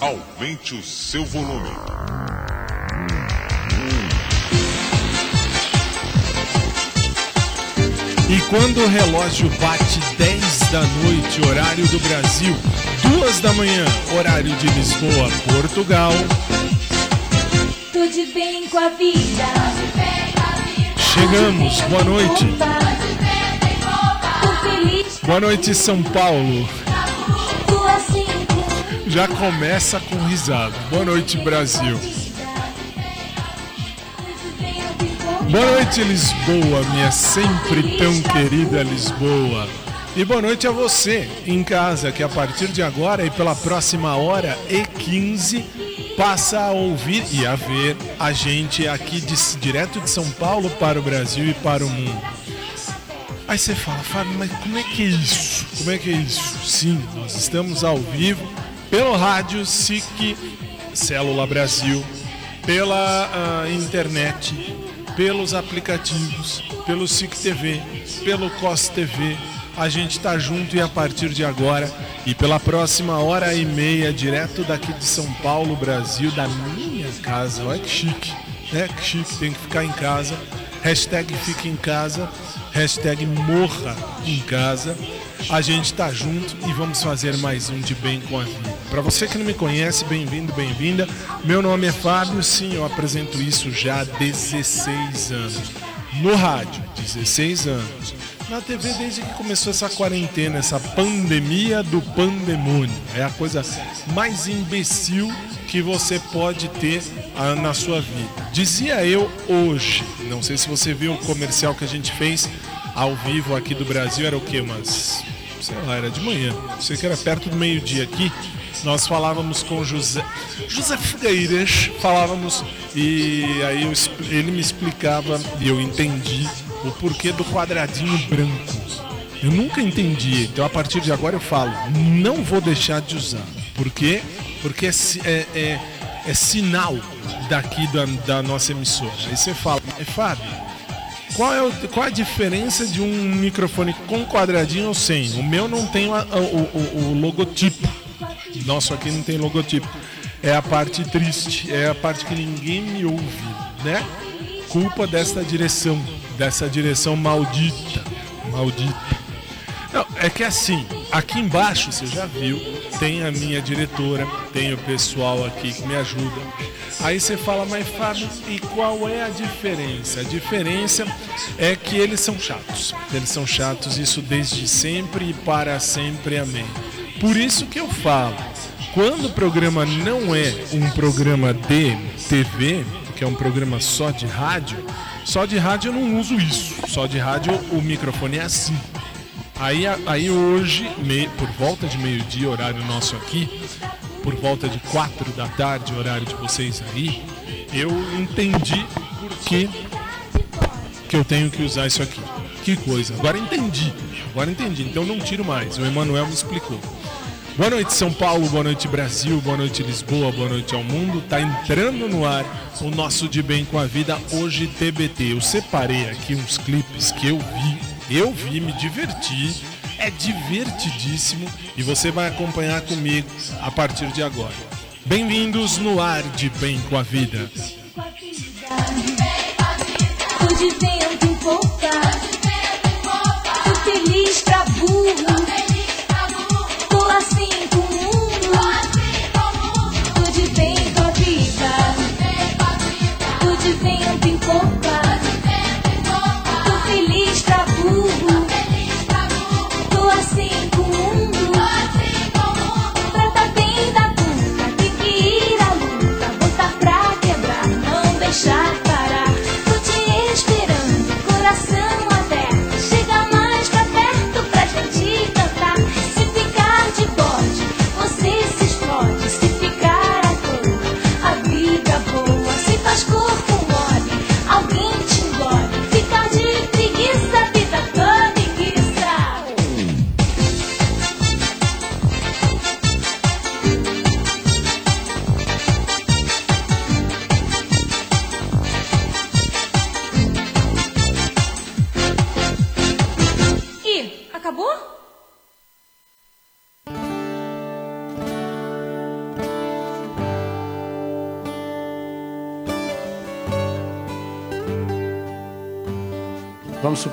Aumente o seu volume. E quando o relógio bate 10 da noite, horário do Brasil, 2 da manhã, horário de Lisboa, Portugal. Tudo bem com a vida. Chegamos, boa noite. Boa noite, São Paulo. Já começa com risada. Boa noite, Brasil. Boa noite, Lisboa, minha sempre tão querida Lisboa. E boa noite a você em casa, que a partir de agora e pela próxima hora e 15 passa a ouvir e a ver a gente aqui de, direto de São Paulo para o Brasil e para o mundo. Aí você fala, Fábio, mas como é que é isso? Como é que é isso? Sim, nós estamos ao vivo pelo rádio SIC Célula Brasil, pela uh, internet, pelos aplicativos, pelo SIC TV, pelo COS TV. A gente está junto e a partir de agora e pela próxima hora e meia, direto daqui de São Paulo, Brasil, da minha casa. Olha que chique, né? Que chique, tem que ficar em casa. Hashtag fique em casa, hashtag morra em casa. A gente tá junto e vamos fazer mais um de bem com a vida. Para você que não me conhece, bem-vindo, bem-vinda. Meu nome é Fábio, sim, eu apresento isso já há 16 anos. No rádio, 16 anos. Na TV desde que começou essa quarentena, essa pandemia do pandemônio. É a coisa mais imbecil que você pode ter ah, na sua vida. Dizia eu hoje, não sei se você viu o comercial que a gente fez ao vivo aqui do Brasil, era o que? Mas, sei lá, era de manhã. Sei que era perto do meio-dia aqui. Nós falávamos com José, José Figueiras, falávamos e aí eu, ele me explicava e eu entendi o porquê do quadradinho branco. Eu nunca entendi, então a partir de agora eu falo, não vou deixar de usar. Por quê? Porque é, é, é, é sinal daqui da, da nossa emissora. Aí você fala, é Fábio, qual é, o, qual é a diferença de um microfone com quadradinho ou sem? O meu não tem o, o, o logotipo. Nosso aqui não tem logotipo. É a parte triste, é a parte que ninguém me ouve, né? Culpa desta direção, dessa direção maldita. Maldita. Não, é que assim, aqui embaixo, você já viu, tem a minha diretora, tem o pessoal aqui que me ajuda. Aí você fala, mas Fábio, e qual é a diferença? A diferença é que eles são chatos. Eles são chatos, isso desde sempre e para sempre, amém. Por isso que eu falo, quando o programa não é um programa de TV, que é um programa só de rádio, só de rádio eu não uso isso. Só de rádio o microfone é assim. Aí, aí hoje, me, por volta de meio-dia, horário nosso aqui, por volta de quatro da tarde, horário de vocês aí, eu entendi por que, que eu tenho que usar isso aqui. Que coisa. Agora entendi. Agora entendi. Então não tiro mais. O Emanuel me explicou. Boa noite, São Paulo, boa noite, Brasil, boa noite, Lisboa, boa noite ao mundo. Tá entrando no ar o nosso De Bem com a Vida, hoje TBT. Eu separei aqui uns clipes que eu vi, eu vi, me diverti, é divertidíssimo e você vai acompanhar comigo a partir de agora. Bem-vindos no ar de Bem com a Vida. O de vento voltar.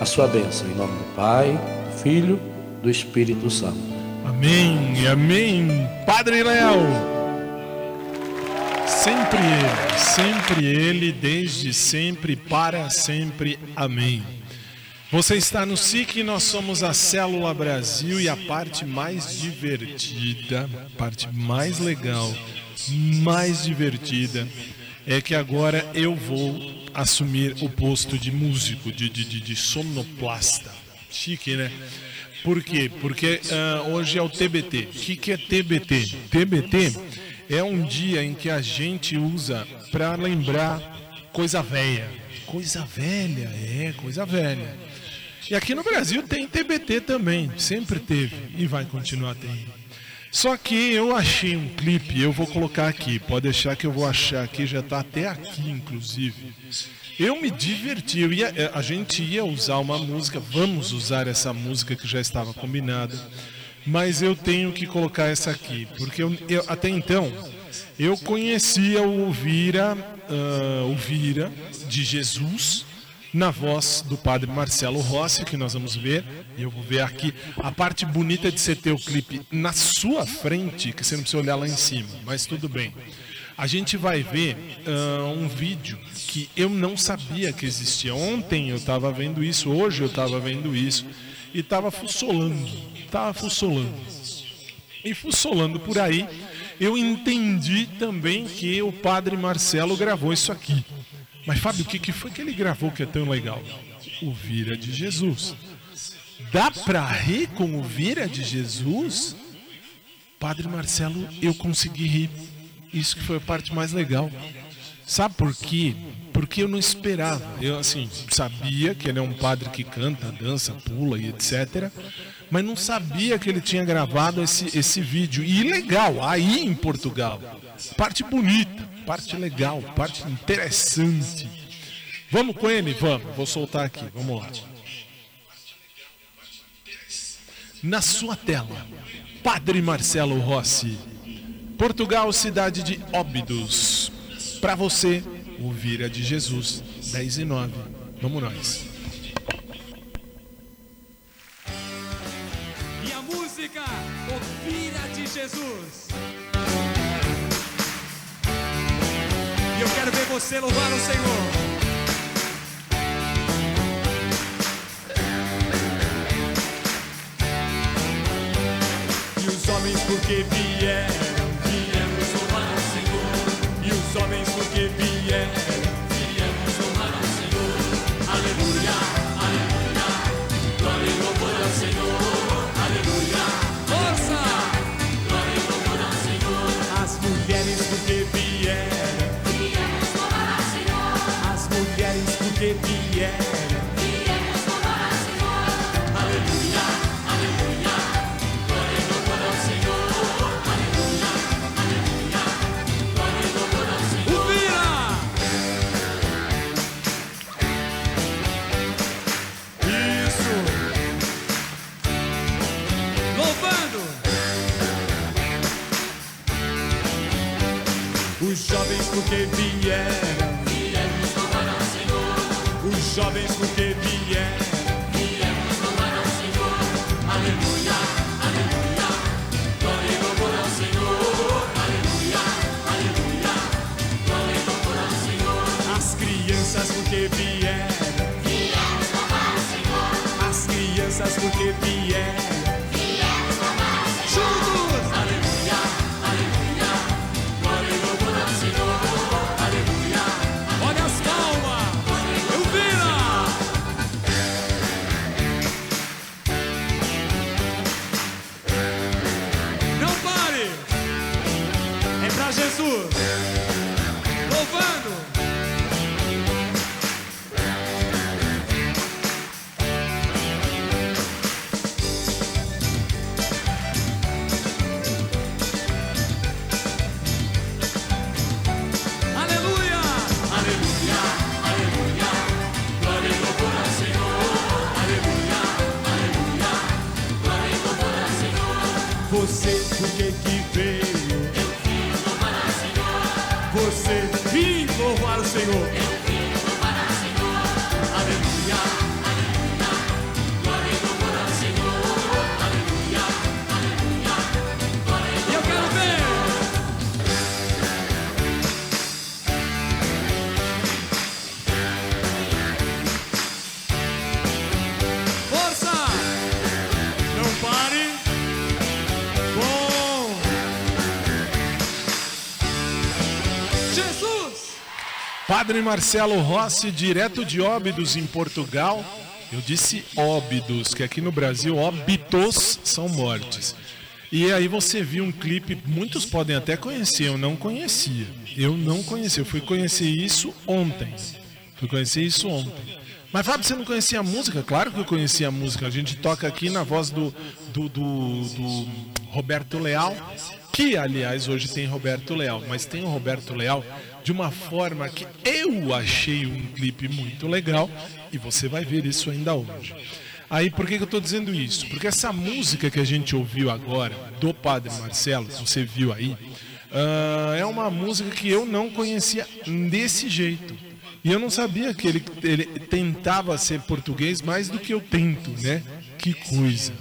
a sua bênção. Em nome do Pai, do Filho, do Espírito Santo. Amém, amém. Padre Léo. Sempre ele, sempre ele, desde sempre, para sempre. Amém. Você está no SIC, nós somos a Célula Brasil e a parte mais divertida, parte mais legal, mais divertida é que agora eu vou assumir o posto de músico, de, de, de, de sonoplasta. Chique, né? Por quê? Porque uh, hoje é o TBT. O que, que é TBT? TBT é um dia em que a gente usa para lembrar coisa velha. Coisa velha, é, coisa velha. E aqui no Brasil tem TBT também, sempre teve e vai continuar tendo. Só que eu achei um clipe, eu vou colocar aqui, pode deixar que eu vou achar aqui, já está até aqui inclusive. Eu me diverti, eu ia, eh, a gente ia usar uma música, vamos usar essa música que já estava combinada, mas eu tenho que colocar essa aqui, porque eu, eu até então eu conhecia o Vira, uh, o Vira de Jesus, na voz do padre Marcelo Rossi, que nós vamos ver. E eu vou ver aqui a parte bonita de você ter o clipe na sua frente, que você não precisa olhar lá em cima, mas tudo bem. A gente vai ver uh, um vídeo que eu não sabia que existia. Ontem eu estava vendo isso, hoje eu estava vendo isso, e estava fussolando, estava fussolando. E fussolando por aí, eu entendi também que o padre Marcelo gravou isso aqui. Mas Fábio, o que, que foi que ele gravou que é tão legal? O Vira de Jesus. Dá pra rir com o Vira de Jesus? Padre Marcelo, eu consegui rir. Isso que foi a parte mais legal. Sabe por quê? Porque eu não esperava. Eu, assim, sabia que ele é um padre que canta, dança, pula e etc. Mas não sabia que ele tinha gravado esse, esse vídeo. E legal, aí em Portugal. Parte bonita, parte legal, parte interessante. Vamos com ele? Vamos. Vou soltar aqui. Vamos lá. Na sua tela, Padre Marcelo Rossi. Portugal, cidade de Óbidos. Para você, o Vira de Jesus, 10 e 9. Vamos nós. E a música, o Vira de Jesus. E eu quero ver você louvar o Senhor. E os homens porque vieram, viemos louvar o Senhor. E os homens Os jovens porque vieram, Padre Marcelo Rossi, direto de Óbidos, em Portugal. Eu disse óbidos, que aqui no Brasil óbitos são mortes. E aí você viu um clipe, muitos podem até conhecer, eu não conhecia. Eu não conhecia, eu fui conhecer isso ontem. Fui conhecer isso ontem. Mas Fábio, você não conhecia a música? Claro que eu conhecia a música. A gente toca aqui na voz do, do, do, do Roberto Leal, que aliás hoje tem Roberto Leal, mas tem o Roberto Leal de uma forma que eu achei um clipe muito legal e você vai ver isso ainda hoje. Aí por que, que eu estou dizendo isso? Porque essa música que a gente ouviu agora, do Padre Marcelo, você viu aí, ah, é uma música que eu não conhecia desse jeito. E eu não sabia que ele, ele tentava ser português mais do que eu tento, né? Que coisa.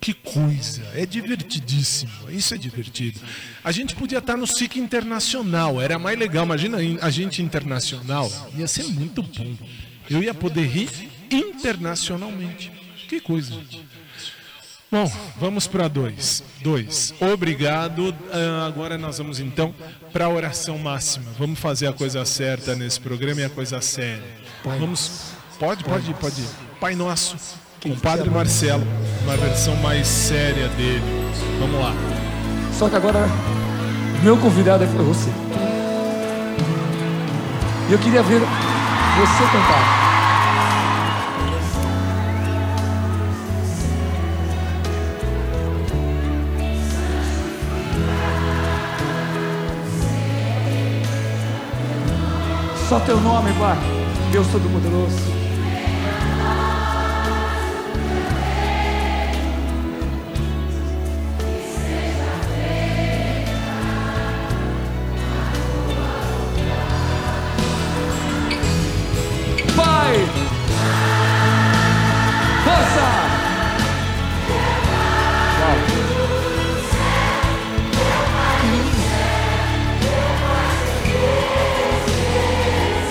Que coisa. É divertidíssimo. Isso é divertido. A gente podia estar no SIC Internacional. Era mais legal. Imagina a gente internacional. Ia ser muito bom. Eu ia poder rir internacionalmente. Que coisa. Bom, vamos para dois. Dois. Obrigado. Ah, agora nós vamos então para a oração máxima. Vamos fazer a coisa certa nesse programa e a coisa séria. Vamos. Pode, pode, pode. Pai Nosso, com o Padre Marcelo, uma versão mais séria dele. Vamos lá. Só que agora, meu convidado é você. E eu queria ver você cantar. Só teu nome, Pai. Deus Todo-Poderoso.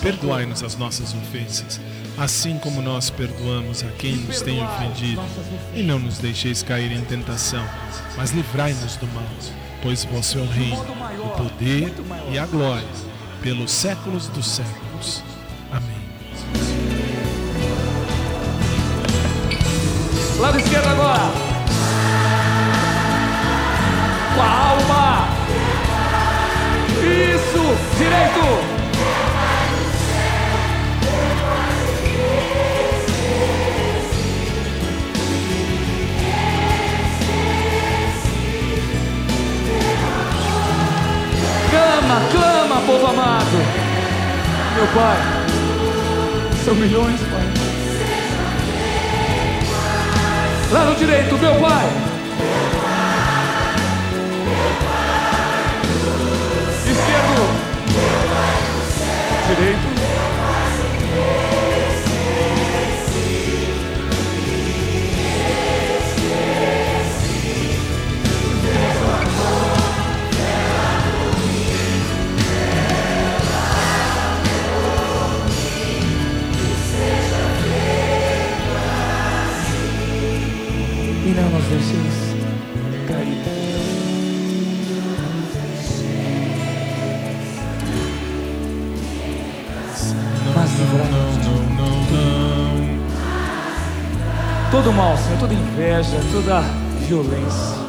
Perdoai-nos as nossas ofensas, assim como nós perdoamos a quem nos tem ofendido. E não nos deixeis cair em tentação, mas livrai-nos do mal. Pois vosso é o reino, o poder e a glória, pelos séculos dos séculos. Amém. Lado esquerdo agora. Com a alma. Isso. Direito. Clama, clama, povo amado. Meu Pai. São milhões, Pai. Lá no direito, meu pai. Jesús. Não, não, não, não. Todo mal, Senhor, toda inveja, toda violência.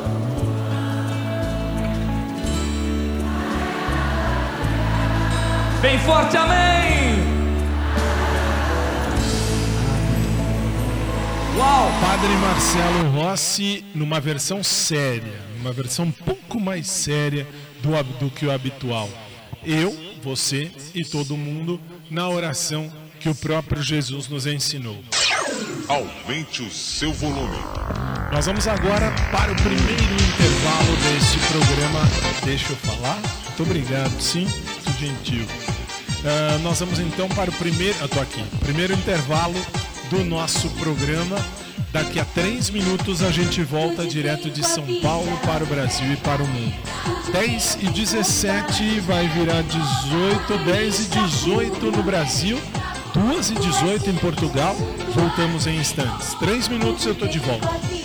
Bem forte, amém! Uau! Padre Marcelo Rossi numa versão séria, numa versão um pouco mais séria do, do que o habitual. Eu, você e todo mundo na oração que o próprio Jesus nos ensinou. Aumente o seu volume. Nós vamos agora para o primeiro intervalo deste programa. Deixa eu falar? Muito obrigado, sim, muito gentil. Ah, nós vamos então para o primeiro. Eu tô aqui. Primeiro intervalo do nosso programa. Daqui a três minutos a gente volta direto de São Paulo para o Brasil e para o mundo. 10 e 17 vai virar 18, 10 e 18 no Brasil, 2 e 18 em Portugal. Voltamos em instantes. Três minutos eu tô de volta.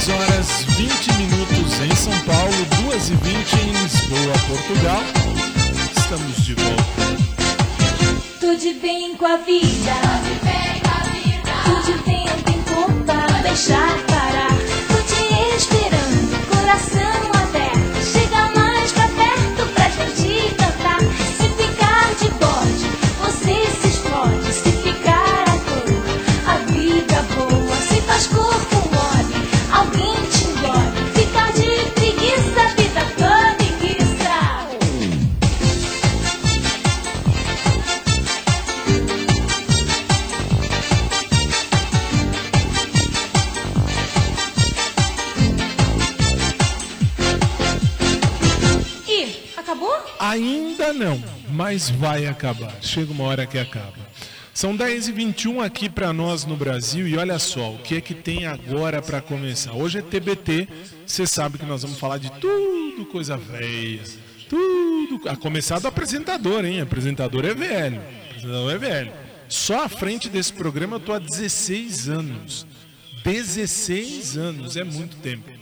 10 horas 20 minutos em São Paulo, 2 e 20 em Lisboa, Portugal. Estamos de volta. Tudo bem com a vida. Tudo vento em popa, deixar parar. Tô te esperando, coração aberto. Chega mais pra perto pra gente cantar. Se ficar de bode, você se explode. Se ficar à toa, a vida boa. Se faz corpo mas vai acabar. Chega uma hora que acaba. São 10 e 21 aqui para nós no Brasil e olha só, o que é que tem agora para começar? Hoje é TBT, você sabe que nós vamos falar de tudo, coisa velha, tudo. A começar do apresentador, hein? Apresentador é velho. Não é velho. Só à frente desse programa eu tô há 16 anos. 16 anos, é muito tempo.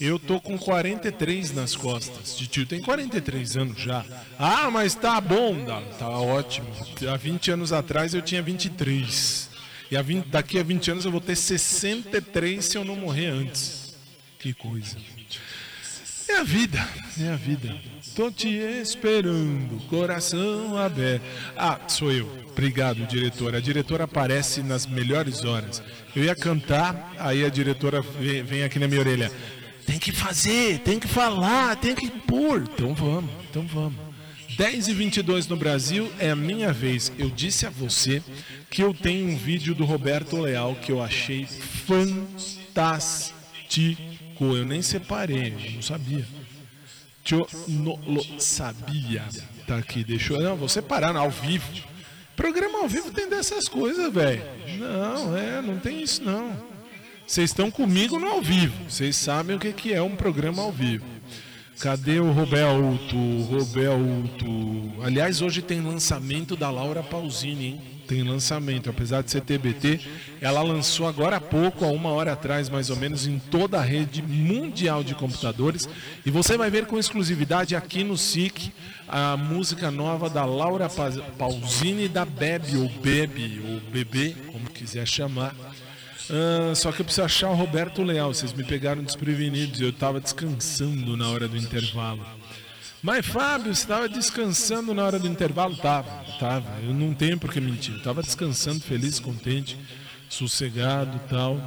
Eu tô com 43 nas costas. Tio tem 43 anos já. Ah, mas tá bom, tá ótimo. Há 20 anos atrás eu tinha 23. E há 20 daqui a 20 anos eu vou ter 63 se eu não morrer antes. Que coisa. É a vida, é a vida. Tô te esperando, coração aberto. Ah, sou eu. Obrigado, diretora. A diretora aparece nas melhores horas. Eu ia cantar, aí a diretora vem aqui na minha orelha. Tem que fazer, tem que falar, tem que pôr. Então vamos, então vamos. 10 e 22 no Brasil é a minha vez. Eu disse a você que eu tenho um vídeo do Roberto Leal que eu achei fantástico. Eu nem separei, eu não sabia. Eu não sabia. Tá aqui, deixou. Não, vou separar ao vivo. Programa ao vivo tem dessas coisas, velho. Não, é, não tem isso não. Vocês estão comigo no ao vivo. Vocês sabem o que, que é um programa ao vivo. Cadê o Roberto? Roberto. Aliás, hoje tem lançamento da Laura Pausini, hein? Tem lançamento, apesar de ser TBT, ela lançou agora há pouco, há uma hora atrás mais ou menos, em toda a rede mundial de computadores. E você vai ver com exclusividade aqui no SIC a música nova da Laura Pausini da Bebe, ou Bebe, ou Bebê, como quiser chamar. Ah, só que eu preciso achar o Roberto Leal. Vocês me pegaram desprevenidos. Eu estava descansando na hora do intervalo. Mas Fábio, você estava descansando na hora do intervalo? Tava, tava. Eu não tenho por que mentir. Eu tava descansando, feliz, contente, sossegado tal.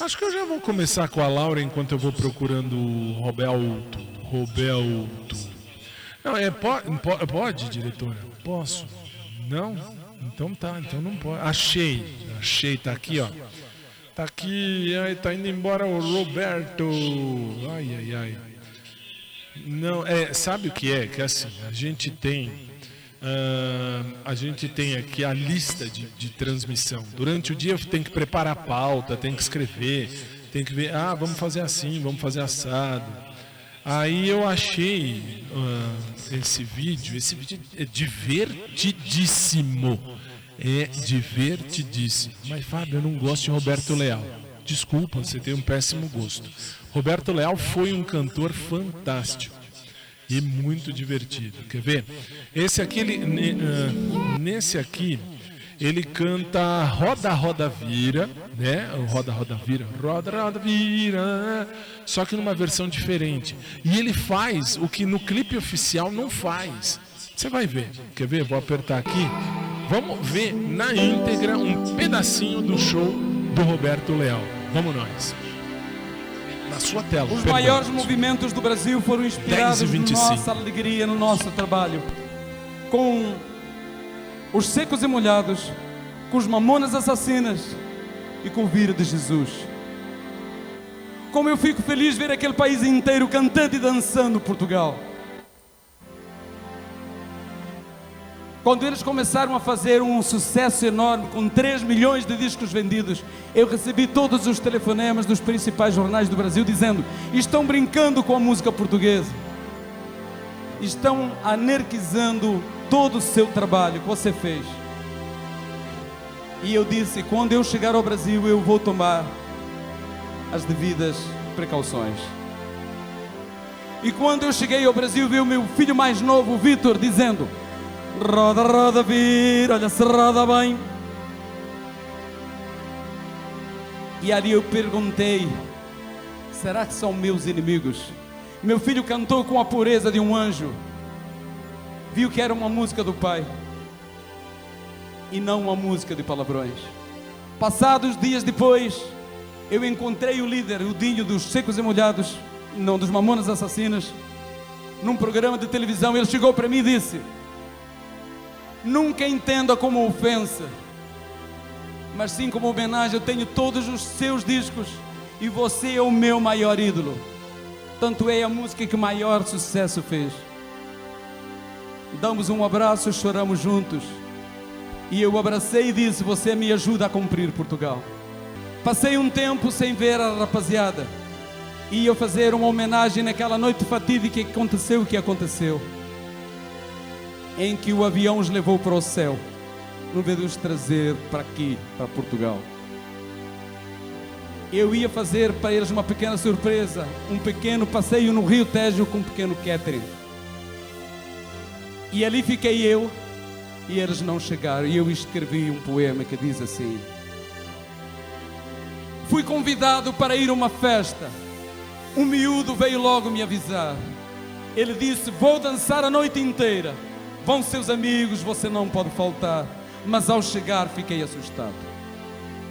Acho que eu já vou começar com a Laura enquanto eu vou procurando o Roberto. Roberto. Não, é, pode, pode, diretora? Posso? Não? Então tá, então não pode. Achei, achei, tá aqui, ó. Tá aqui, ai, tá indo embora o Roberto. Ai, ai, ai. Não, é, sabe o que é? Que assim, a gente tem. Uh, a gente tem aqui a lista de, de transmissão. Durante o dia tem que preparar a pauta, tem que escrever, tem que ver, ah, vamos fazer assim, vamos fazer assado. Aí eu achei uh, esse vídeo, esse vídeo é divertidíssimo. É divertidíssimo. Mas Fábio, eu não gosto de Roberto Leal. Desculpa, você tem um péssimo gosto. Roberto Leal foi um cantor fantástico e muito divertido. Quer ver? Esse aqui, ele, uh, nesse aqui, ele canta Roda, Roda, Vira, né? Roda, Roda, Vira, Roda, Roda, Vira, só que numa versão diferente. E ele faz o que no clipe oficial não faz. Você vai ver. Quer ver? Vou apertar aqui. Vamos ver na íntegra um pedacinho do show do Roberto Leal. Vamos nós. Na sua tela. Os maiores movimentos do Brasil foram inspirados na nossa alegria, no nosso trabalho. Com os secos e molhados, com os mamonas assassinas e com o vírus de Jesus. Como eu fico feliz ver aquele país inteiro cantando e dançando Portugal. Quando eles começaram a fazer um sucesso enorme, com 3 milhões de discos vendidos, eu recebi todos os telefonemas dos principais jornais do Brasil dizendo: estão brincando com a música portuguesa, estão anarquizando todo o seu trabalho que você fez. E eu disse: quando eu chegar ao Brasil, eu vou tomar as devidas precauções. E quando eu cheguei ao Brasil, vi o meu filho mais novo, Vitor, dizendo: Roda, roda, vira, olha se roda bem. E ali eu perguntei: será que são meus inimigos? Meu filho cantou com a pureza de um anjo viu que era uma música do Pai e não uma música de palavrões. Passados dias depois, eu encontrei o líder, o Dinho dos Secos e Molhados, não dos Mamonas Assassinas, num programa de televisão. Ele chegou para mim e disse: Nunca entenda como ofensa, mas sim como homenagem. Eu tenho todos os seus discos e você é o meu maior ídolo. Tanto é a música que maior sucesso fez damos um abraço, choramos juntos. E eu abracei e disse: Você me ajuda a cumprir Portugal. Passei um tempo sem ver a rapaziada. Ia fazer uma homenagem naquela noite fatídica que aconteceu o que aconteceu. em que o avião os levou para o céu, no vez de os trazer para aqui, para Portugal. Eu ia fazer para eles uma pequena surpresa, um pequeno passeio no Rio Tejo com um pequeno catering. E ali fiquei eu, e eles não chegaram. E eu escrevi um poema que diz assim: Fui convidado para ir a uma festa. Um miúdo veio logo me avisar. Ele disse: Vou dançar a noite inteira. Vão seus amigos, você não pode faltar. Mas ao chegar fiquei assustado.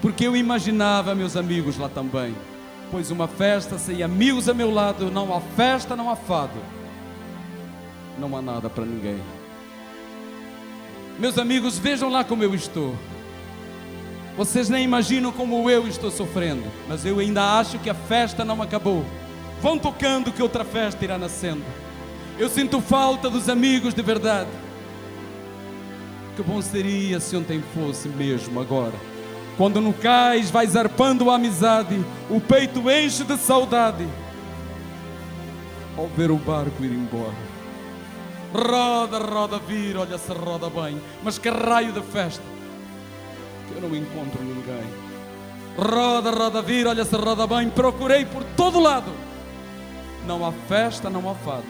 Porque eu imaginava meus amigos lá também. Pois uma festa sem amigos a meu lado, não há festa, não há fado. Não há nada para ninguém. Meus amigos, vejam lá como eu estou. Vocês nem imaginam como eu estou sofrendo, mas eu ainda acho que a festa não acabou. Vão tocando que outra festa irá nascendo. Eu sinto falta dos amigos de verdade. Que bom seria se ontem fosse mesmo agora. Quando no cais vais arpando a amizade, o peito enche de saudade. Ao ver o barco ir embora. Roda, roda, vira, olha se roda bem. Mas que raio de festa que eu não encontro ninguém. Roda, roda, vira, olha se roda bem. Procurei por todo lado. Não há festa, não há fado.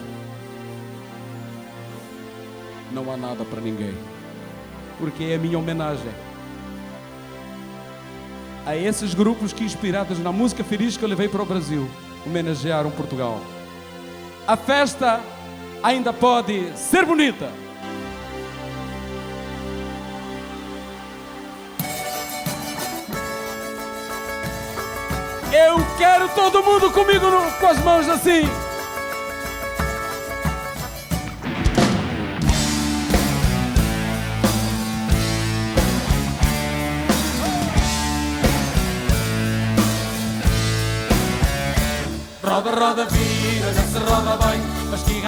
Não há nada para ninguém. Porque é a minha homenagem a esses grupos que, inspirados na música feliz que eu levei para o Brasil, homenagearam Portugal. A festa ainda pode ser bonita. Eu quero todo mundo comigo no- com as mãos assim. Roda, roda,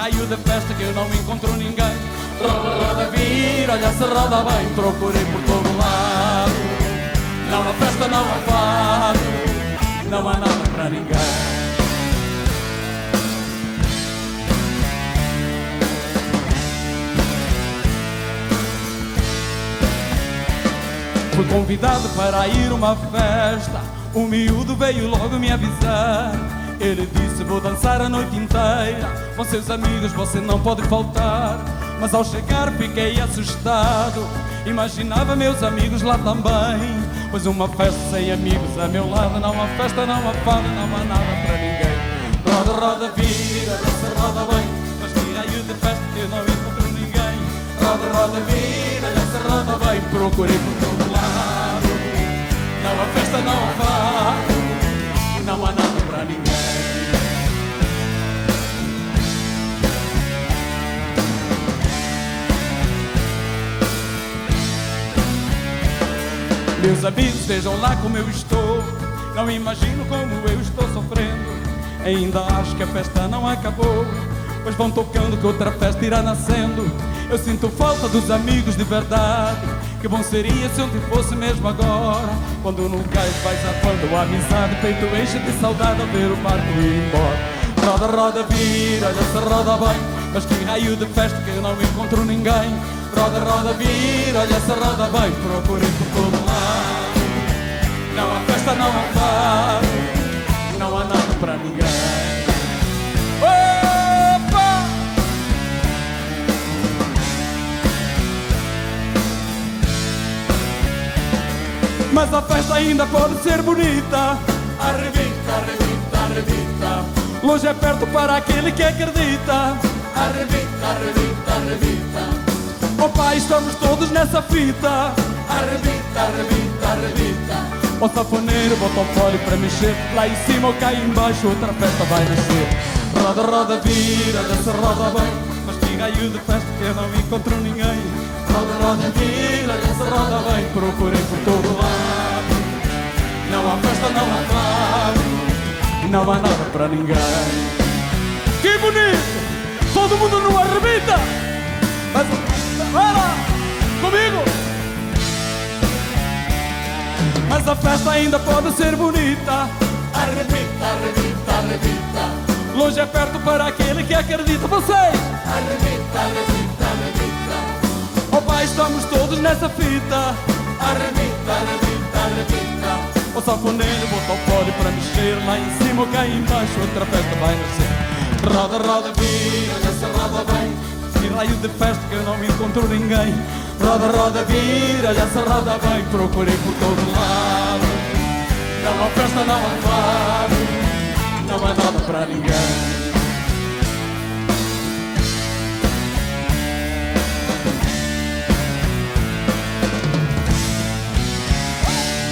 Raio de festa que eu não encontro ninguém. Roda, roda, vira, já se roda bem. Procurei por todo lado. Não há festa, não há fado. Não há nada para ninguém. Fui convidado para ir uma festa. O miúdo veio logo me avisar. Ele disse: Vou dançar a noite inteira. Com seus amigos você não pode faltar. Mas ao chegar fiquei assustado. Imaginava meus amigos lá também. Pois uma festa sem amigos a meu lado. Não há festa, não há fado, não há nada para ninguém. Roda, roda, vira, dança, roda bem. Mas raio de festa que não encontro ninguém. Roda, roda, vira, dança, roda bem. Procurei por todo lado. Não há festa, não há fado. Não há nada Meus amigos, vejam lá como eu estou. Não imagino como eu estou sofrendo. Ainda acho que a festa não acabou. Pois vão tocando que outra festa irá nascendo. Eu sinto falta dos amigos de verdade. Que bom seria se ontem fosse mesmo agora. Quando no cais vais arfando a amizade, peito enche de saudade ao ver o barco ir embora. Roda, roda, vira, olha se roda bem. Mas que raio de festa que eu não encontro ninguém. Roda, roda, vira, olha se roda bem. Procurei por todo. Não há festa, não há. Não há nada para ninguém. Opa! Mas a festa ainda pode ser bonita. Arrebita, arrebita, arrebita. Longe é perto para aquele que acredita. Arrebita, arrebita, arrebita. Oh pai, estamos todos nessa fita. Arrebita, arrebita, arrebita. O safoneiro bota o fole para mexer. Lá em cima ou cá embaixo, outra festa vai nascer. Roda, roda, vira, dança, roda bem. Mas que raio de festa que eu não encontro ninguém. Roda, roda, vira, dança, roda bem. Procurei por todo lado. Não há festa, não há fado. Não há nada para ninguém. Que bonito! Todo mundo não arrebita! Mas, lá! Comigo! Mas a festa ainda pode ser bonita. Arrebita, arrebita, arrebita. Longe é perto para aquele que acredita. Vocês! Arrebita, arrebita, arrebita. todos nessa fita. Arrebita, arrebita, arrebita. O safoneiro botou o pole pra mexer. Lá em cima ou cá embaixo, outra festa vai nascer. Roda, roda, vira, nessa roda vem. Que raio de festa que eu não encontro ninguém. Roda, roda, vira, essa roda vem. Procurei por todo lado. Não há festa, não há fado. Não há nada pra ninguém.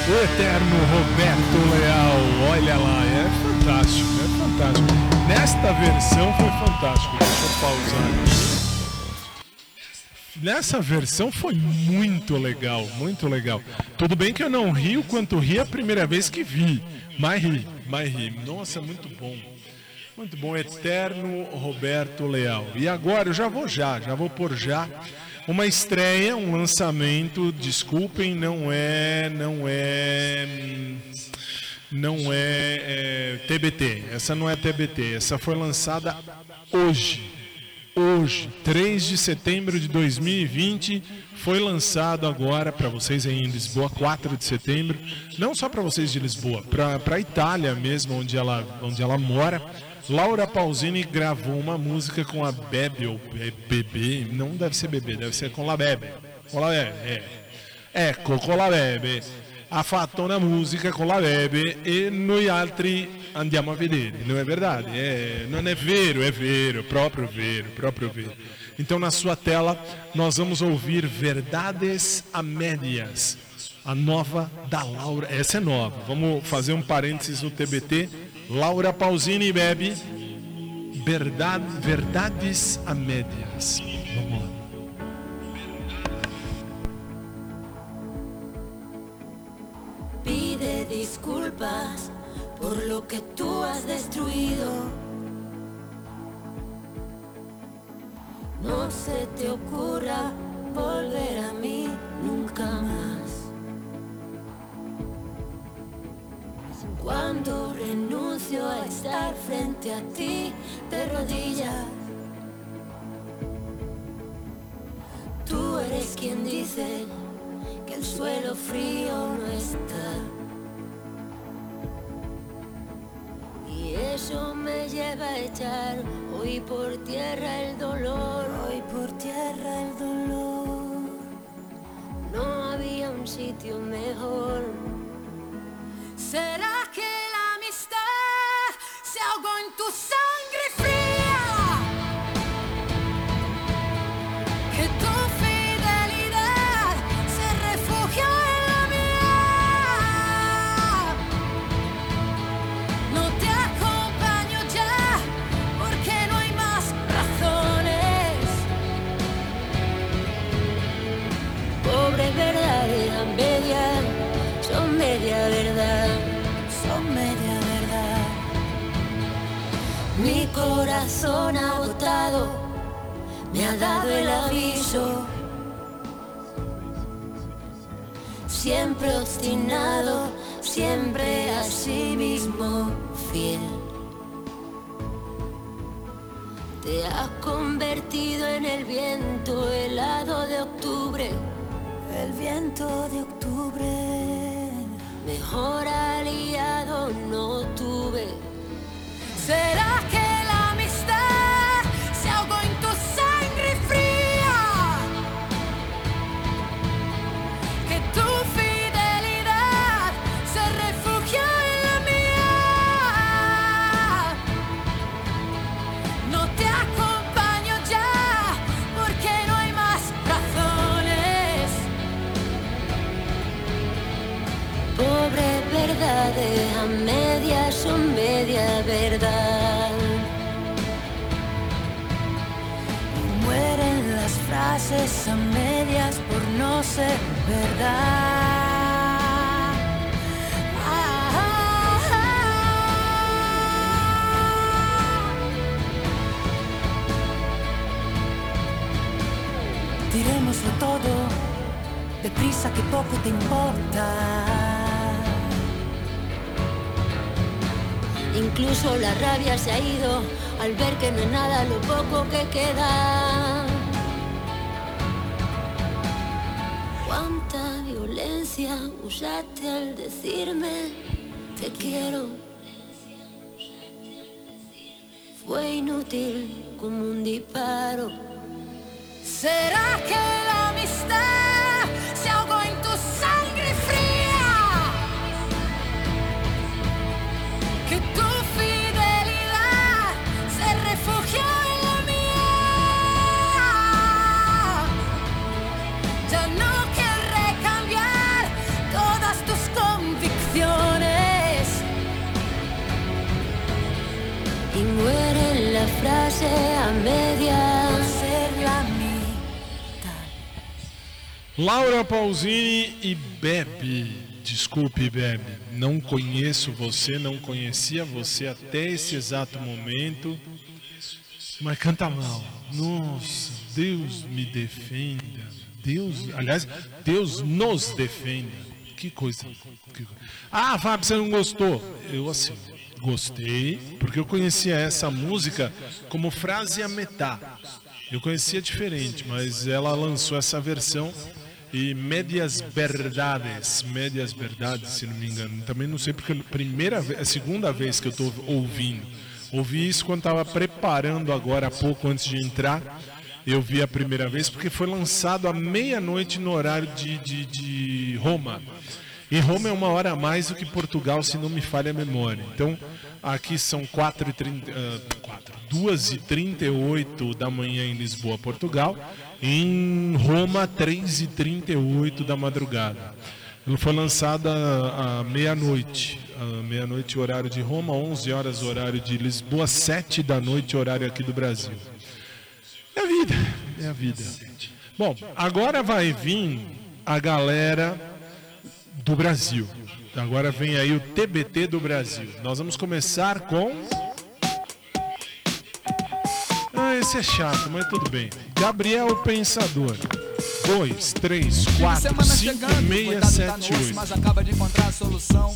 O eterno Roberto Leal, olha lá, é fantástico, é fantástico. Nesta versão foi fantástico, deixa eu pausar aqui. Nessa versão foi muito legal, muito legal. Tudo bem que eu não rio quanto ri a primeira vez que vi, mas ri, mas ri. Nossa, muito bom. Muito bom, eterno Roberto Leal. E agora eu já vou já, já vou por já uma estreia, um lançamento. Desculpem, não é, não é, não é, é TBT. Essa não é TBT. Essa foi lançada hoje. Hoje, 3 de setembro de 2020, foi lançado agora para vocês aí em Lisboa, 4 de setembro. Não só para vocês de Lisboa, para a Itália mesmo, onde ela, onde ela mora. Laura Pausini gravou uma música com a Bebe, ou Be- Bebê, não deve ser Bebê, deve ser com la Bebe. Con la Bebe, é. Ecco, con la Bebe. Ha fatto una musica con la Bebe e noi altri andiamo a vedere, não é verdade? É, não é vero, é vero, próprio vero, próprio vero. Então na sua tela nós vamos ouvir Verdades a Médias, a nova da Laura. Essa é nova. Vamos fazer um parênteses no TBT. Laura Pausini bebe Verdade, Verdades a Médias. Vamos lá. Por lo que tú has destruido. No se te ocurra volver a mí nunca más. Cuando renuncio a estar frente a ti de rodillas, tú eres quien dice que el suelo frío no está. Eso me lleva a echar hoy por tierra el dolor, hoy por tierra el dolor. No había un sitio mejor. ¿Será corazón agotado me ha dado el aviso. Siempre obstinado, siempre a sí mismo fiel. Te has convertido en el viento helado de octubre, el viento de octubre. Mejor aliado no tuve. ¿Será que a medias son media verdad. Mueren las frases a medias por no ser verdad. Tirémoslo todo, deprisa que poco te importa. Incluso la rabia se ha ido al ver que no es nada lo poco que queda. cuánta violencia usaste al decirme te quiero. Fue inútil como un disparo. ¿Será que la amistad Laura Pausini e Bebe. Desculpe, Bebe. Não conheço você, não conhecia você até esse exato momento. Mas canta mal. Nossa, Deus me defenda. Deus, aliás, Deus nos defenda. Que coisa. que. Ah, Fábio, você não gostou? Eu assim, gostei, porque eu conhecia essa música como frase a metá. Eu conhecia diferente, mas ela lançou essa versão e Médias Verdades, Médias Verdades, se não me engano. Também não sei porque é a primeira vez, a segunda vez que eu estou ouvindo. Ouvi isso quando estava preparando agora há pouco antes de entrar. Eu vi a primeira vez porque foi lançado à meia-noite no horário de, de, de Roma. E Roma é uma hora a mais do que Portugal, se não me falha a memória. Então, aqui são 4 e 30, ah, 4, 2 e 38 da manhã em Lisboa, Portugal. Em Roma, 3 e 38 da madrugada. Ele foi lançado à meia-noite. Meia-noite, horário de Roma, 11 horas, horário de Lisboa, 7 da noite, horário aqui do Brasil. É a vida, é a vida. Bom, agora vai vir a galera do Brasil. Agora vem aí o TBT do Brasil. Nós vamos começar com. Ah, esse é chato, mas tudo bem. Gabriel Pensador. 2, 3, 4, Semana 5, chegando, 6, coitado tá 7, no osso, 8. mas acaba de encontrar a solução.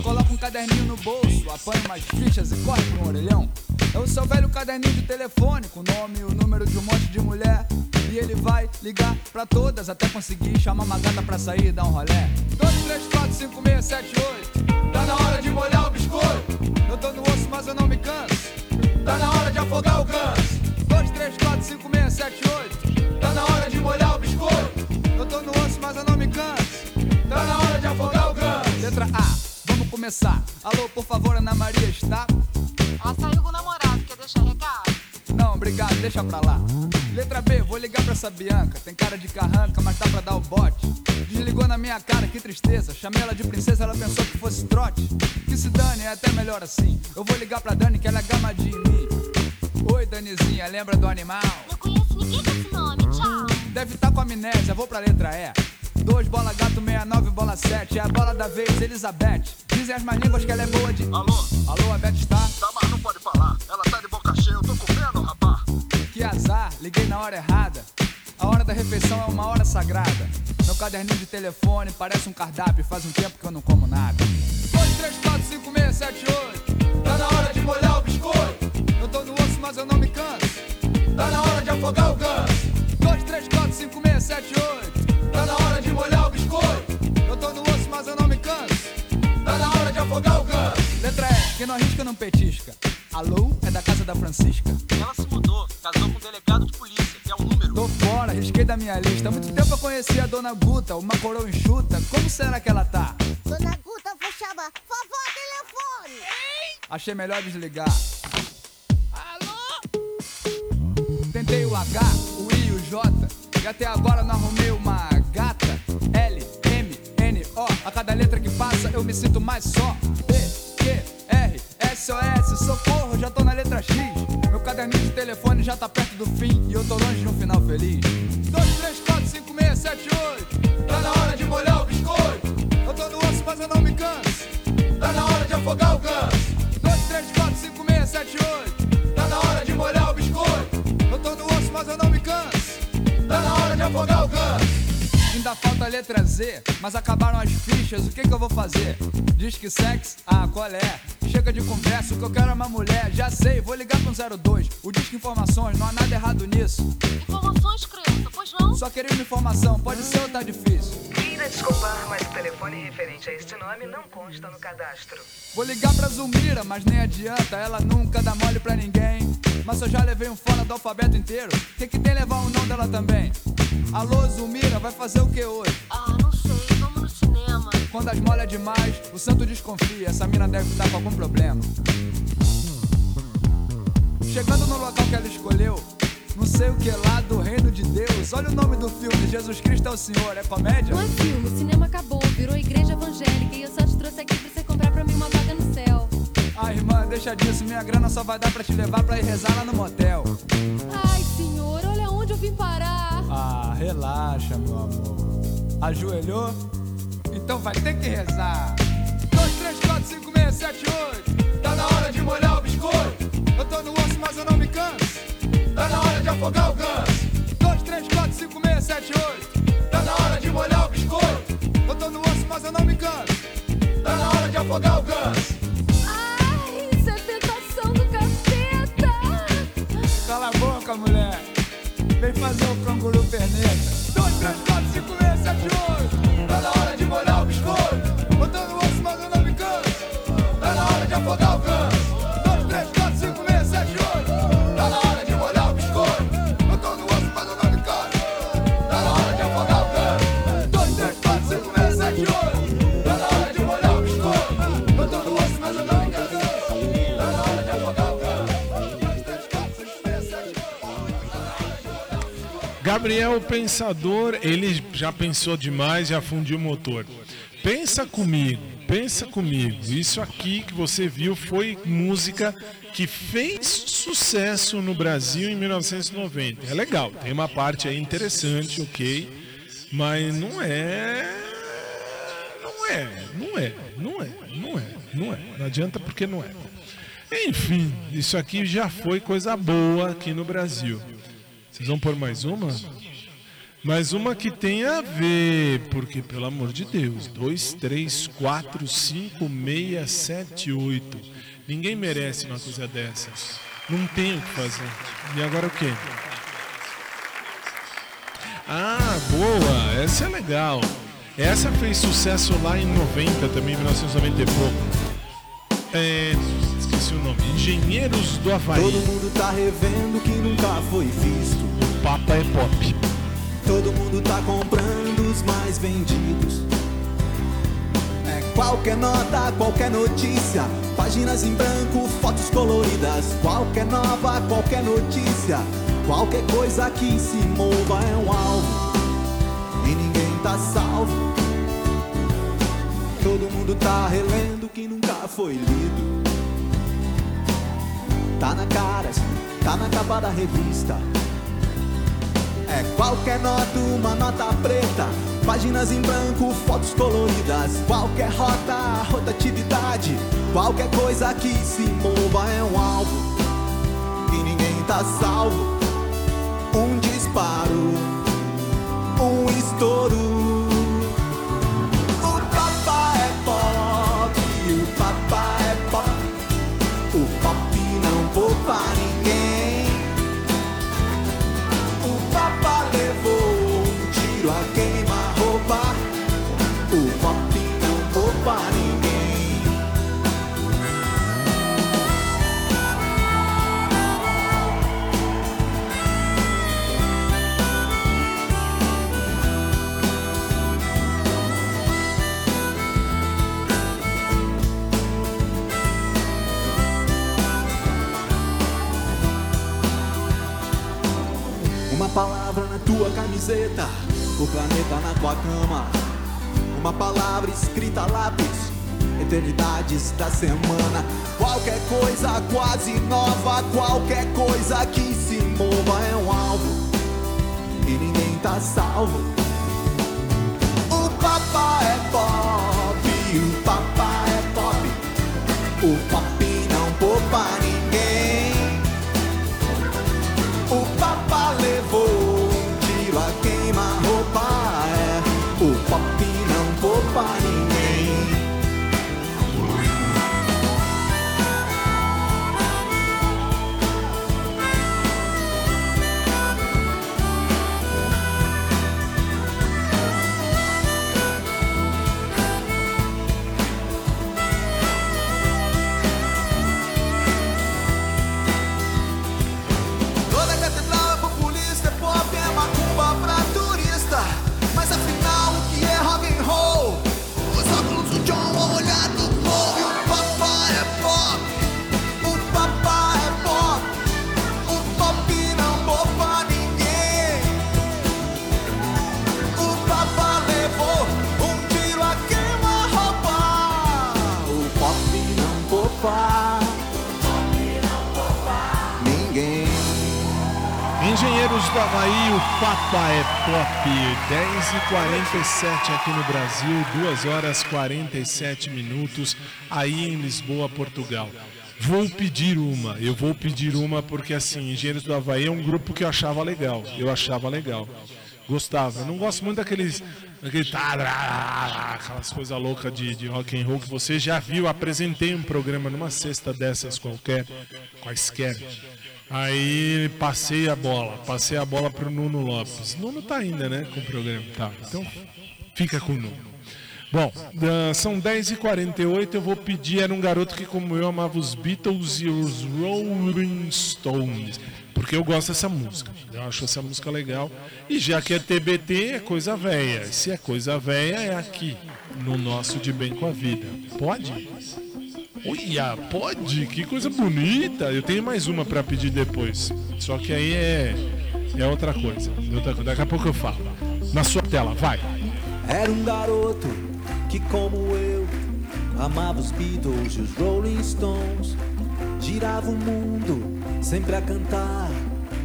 Coloca um caderninho no bolso, apanha umas fichas e corre com um orelhão. É o seu velho caderninho de telefone, com o nome e o número de um monte de mulher. E ele vai ligar pra todas até conseguir chamar uma gata pra sair e dar um rolé. 2, 3, 4, 5, 6, 7, 8. Tá na hora de molhar o biscoito. Eu tô no osso, mas eu não me canso. Tá na hora de afogar o ganso. 2, 3, 4, 5, 6, 7, 8. Tá na hora de molhar o biscoito. Eu tô no osso, mas eu não me canso. Tá na hora de afogar o ganso. Letra A, vamos começar. Alô, por favor, Ana Maria está? Ela saiu com o namorado, quer deixar recado? Não, obrigado, deixa pra lá. Letra B, vou ligar pra essa Bianca. Tem cara de carranca, mas tá pra dar o bote. Desligou na minha cara, que tristeza. Chamei ela de princesa, ela pensou que fosse trote. Que se dane, é até melhor assim. Eu vou ligar pra Dani, que ela é gamadinha em mim. Oi, Danizinha, lembra do animal? Não conheço ninguém com esse nome, tchau. Deve estar com amnésia, vou pra letra E. 2 bola gato 69 bola 7 É a bola da vez, Elizabeth. Dizem as más línguas que ela é boa de Alô? Alô, a Beth está? Tá, mas não pode falar. Ela tá de boca cheia, eu tô comendo, rapá. Que azar, liguei na hora errada. A hora da refeição é uma hora sagrada. Meu caderninho de telefone parece um cardápio. Faz um tempo que eu não como nada. 2, 3, 4, 5, 6, 7, 8 Tá na hora de molhar o biscoito. Eu tô no osso, mas eu não me canso. Tá na hora de afogar o ganso. 2, 3, 4, 5, 6, 7, 8 Tá na hora de molhar o biscoito Eu tô no osso, mas eu não me canso Tá na hora de afogar o ganso Letra E, quem não arrisca não petisca Alô, é da casa da Francisca Ela se mudou, casou com um delegado de polícia, que é um número. Tô fora, risquei da minha lista. Há muito tempo eu conheci a dona Guta, uma coroa enxuta. Como será que ela tá? Dona Guta, vou chamar. Vovó, telefone. Achei melhor desligar. Tentei o H, o I e o J. E até agora não arrumei uma O. A cada letra que passa eu me sinto mais só. P, Q, R, S, O, S. Socorro, já tô na letra X. Meu caderninho de telefone já tá perto do fim. E eu tô longe de um final feliz. 2, 3, 4, 5, 6, 7, 8. Tá na hora de molhar o biscoito. Eu tô no osso, mas eu não me canso. Tá na hora de afogar o ganso. 2, 3, 4, 5, 6, 7, 8. Tá na hora de molhar o biscoito. Eu tô no osso, mas eu não me canso. Tá na hora de afogar o ganso. Ainda falta a letra Z, mas acabaram as fichas, o que que eu vou fazer? Diz que sexo? Ah, qual é? Chega de conversa, o que eu quero é uma mulher. Já sei, vou ligar pro 02. O Disque Informações, não há nada errado nisso. Informações, criança, pois não? Só queria uma informação, pode ser ou tá difícil? Queira desculpar, mas o telefone referente a este nome não consta no cadastro. Vou ligar pra Zulmira, mas nem adianta, ela nunca dá mole pra ninguém. Mas eu já levei um fora do alfabeto inteiro, que que tem levar o nome dela também? Alô, Zulmira, vai fazer o que hoje? Ah, não sei, vamos no cinema. Quando as molha demais, o santo desconfia, essa mina deve estar com algum problema. Chegando no local que ela escolheu, não sei o que lá do reino de Deus. Olha o nome do filme, Jesus Cristo é o Senhor, é comédia? Não é filme, o cinema acabou, virou igreja evangélica e eu só te trouxe aqui pra você comprar pra mim uma vaga no. Ah, irmã, deixa disso, minha grana só vai dar pra te levar pra ir rezar lá no motel. Ai, senhor, olha onde eu vim parar. Ah, relaxa, meu amor. Ajoelhou? Então vai ter que rezar. 2, 3, 4, 5, 6, 7, 8. Tá na hora de molhar o biscoito. Eu tô no osso, mas eu não me canso. Tá na hora de afogar o ganso. 2, 3, 4, 5, 6, 7, 8. Tá na hora de molhar o biscoito. Eu tô no osso, mas eu não me canso. Tá na hora de afogar o ganso. Mulher. Vem fazer o canguru perneta. 2, 3, 4, 5, 6, 7, 8. Gabriel Pensador, ele já pensou demais, já fundiu o motor. Pensa comigo, pensa comigo. Isso aqui que você viu foi música que fez sucesso no Brasil em 1990. É legal, tem uma parte aí interessante, ok, mas não é. Não é, não é, não é, não é, não é. Não adianta porque não é. Enfim, isso aqui já foi coisa boa aqui no Brasil. Vocês vão pôr mais uma? Mais uma que tem a ver, porque pelo amor de Deus, 2, 3, 4, 5, 6, 7, 8. Ninguém merece uma coisa dessas. Não tem o que fazer. E agora o quê? Ah, boa! Essa é legal. Essa fez sucesso lá em 90 também, 1990 e pouco. É, esqueci o nome. Engenheiros do Havaí. Todo mundo tá revendo que nunca foi visto. O Papa é pop. Todo mundo tá comprando os mais vendidos. É qualquer nota, qualquer notícia. Páginas em branco, fotos coloridas. Qualquer nova, qualquer notícia. Qualquer coisa que se mova é um alvo. E ninguém tá salvo. Todo mundo tá relendo que nunca foi lido. Tá na cara, tá na capa da revista. É qualquer nota, uma nota preta. Páginas em branco, fotos coloridas. Qualquer rota, rotatividade. Qualquer coisa que se mova é um alvo. E ninguém tá salvo. Um disparo, um estouro. Tua camiseta, o planeta na tua cama. Uma palavra escrita a lápis, eternidades da semana. Qualquer coisa quase nova, qualquer coisa que se mova é um alvo. E ninguém tá salvo. O papa é pop, o papa é pop. O pop não poupa Engenheiros do Havaí, o Papa é Pop. 10h47 aqui no Brasil, 2 horas 47 minutos aí em Lisboa, Portugal. Vou pedir uma, eu vou pedir uma porque assim, Engenheiros do Havaí é um grupo que eu achava legal. Eu achava legal. Gostava. Não gosto muito daqueles. daquele tará, aquelas coisas loucas de, de rock and roll que você já viu. Apresentei um programa numa sexta dessas qualquer, quaisquer. Aí passei a bola, passei a bola pro Nuno Lopes. Nuno tá ainda, né, com o programa. Tá, então fica com o Nuno. Bom, ah, são 10h48, eu vou pedir, era um garoto que como eu amava os Beatles e os Rolling Stones. Porque eu gosto dessa música, eu acho essa música legal. E já que é TBT, é coisa velha. Se é coisa velha, é aqui, no nosso De Bem com a Vida. Pode? Olha, pode? Que coisa bonita! Eu tenho mais uma para pedir depois. Só que aí é, é outra coisa. Outra, daqui a pouco eu falo. Na sua tela, vai. Era um garoto que, como eu, amava os Beatles e os Rolling Stones. Girava o mundo sempre a cantar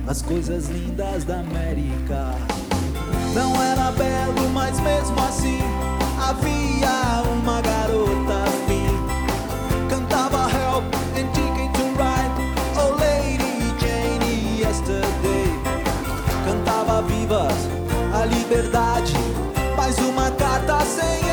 as coisas lindas da América. Não era belo, mas mesmo assim havia uma garota liberdade, mais uma carta sem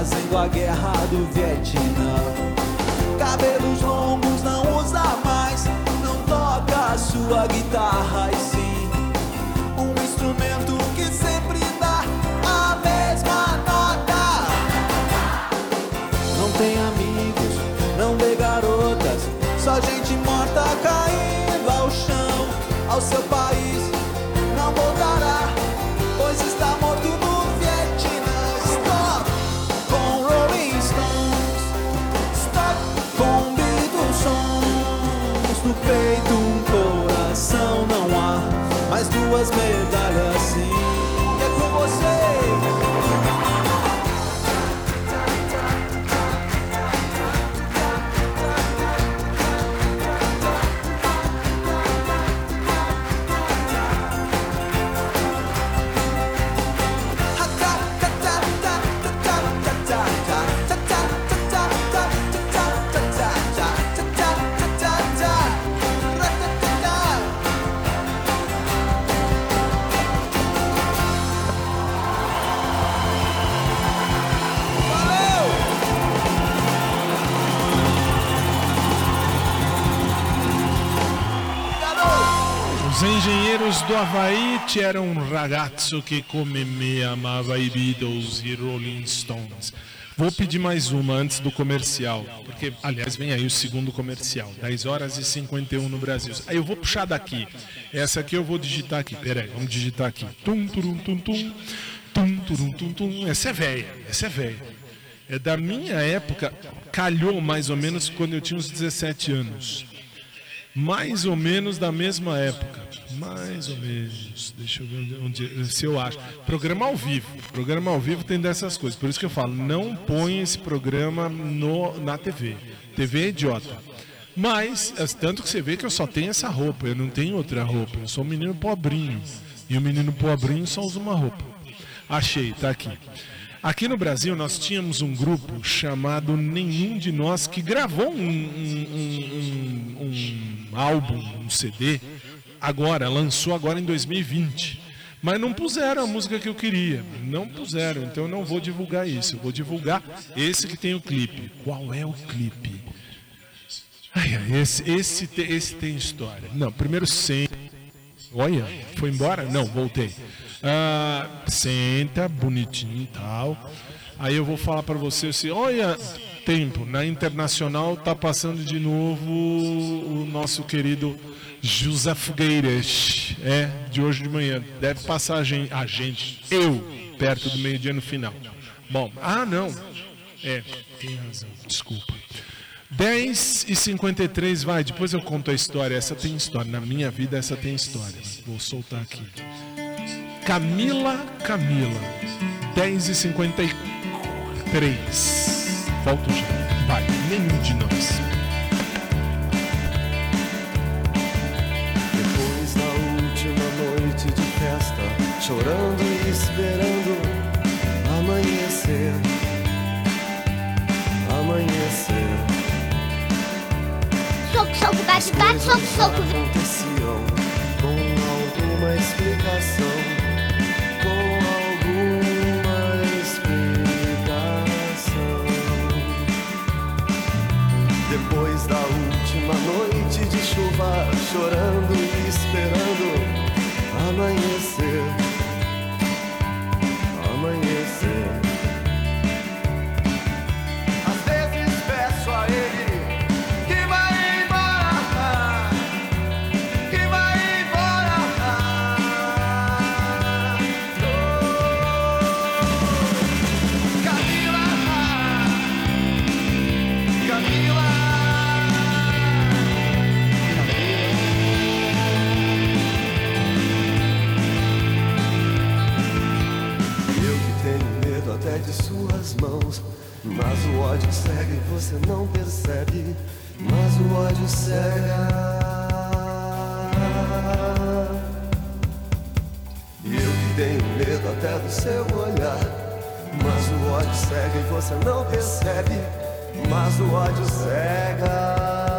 fazendo a guerra do Vietnã. Cabelos longos não usa mais, não toca a sua guitarra e sim um instrumento mais duas medalhas sim. Engenheiros do Havaí c'era um ragazzo que come me amava i Beatles e Rolling Stones. Vou pedir mais uma antes do comercial, porque, aliás, vem aí o segundo comercial, 10 horas e 51 no Brasil. Aí eu vou puxar daqui. Essa aqui eu vou digitar aqui. Peraí, vamos digitar aqui. Tum, turum, tum, tum. Tum, turum, tum, tum. Essa é velha, essa é velha. É da minha época, calhou mais ou menos quando eu tinha uns 17 anos. Mais ou menos da mesma época. Mais ou menos. Deixa eu ver onde, se eu acho. Programa ao vivo. Programa ao vivo tem dessas coisas. Por isso que eu falo, não põe esse programa no, na TV. TV é idiota. Mas, tanto que você vê que eu só tenho essa roupa, eu não tenho outra roupa. Eu sou um menino pobrinho. E o menino pobrinho só usa uma roupa. Achei, tá aqui. Aqui no Brasil nós tínhamos um grupo chamado Nenhum de Nós que gravou um, um- um- um- um álbum, um CD, agora, lançou agora em 2020. Mas não puseram a música que eu queria. Não puseram, então eu não vou divulgar isso. Eu vou divulgar esse que tem o clipe. Qual é o clipe? Ai, esse, esse, esse tem história. Não, primeiro sem. Olha, foi embora? Não, voltei. Ah, senta, bonitinho e tal. Aí eu vou falar para você assim, olha, tempo, na Internacional tá passando de novo o nosso querido José Fogueiras, é, de hoje de manhã. Deve passar a gente, a gente eu, perto do meio-dia no final. Bom, ah não, é, tem razão, desculpa. 10 e 53 vai, depois eu conto a história. Essa tem história. Na minha vida, essa tem história. Vou soltar aqui. Camila Camila. 10 e 53. Volto já. Vai, nenhum de nós. Depois da última noite de festa, chorando e esperando amanhecer. Amanhecer. Soco, soco, bate, bate, soco, soco. Aconteciam com alguma explicação. Chuva, chorando e esperando. Amanhecer. Mas o ódio cega e você não percebe. Mas o ódio cega. Eu que tenho medo até do seu olhar. Mas o ódio cega e você não percebe. Mas o ódio cega.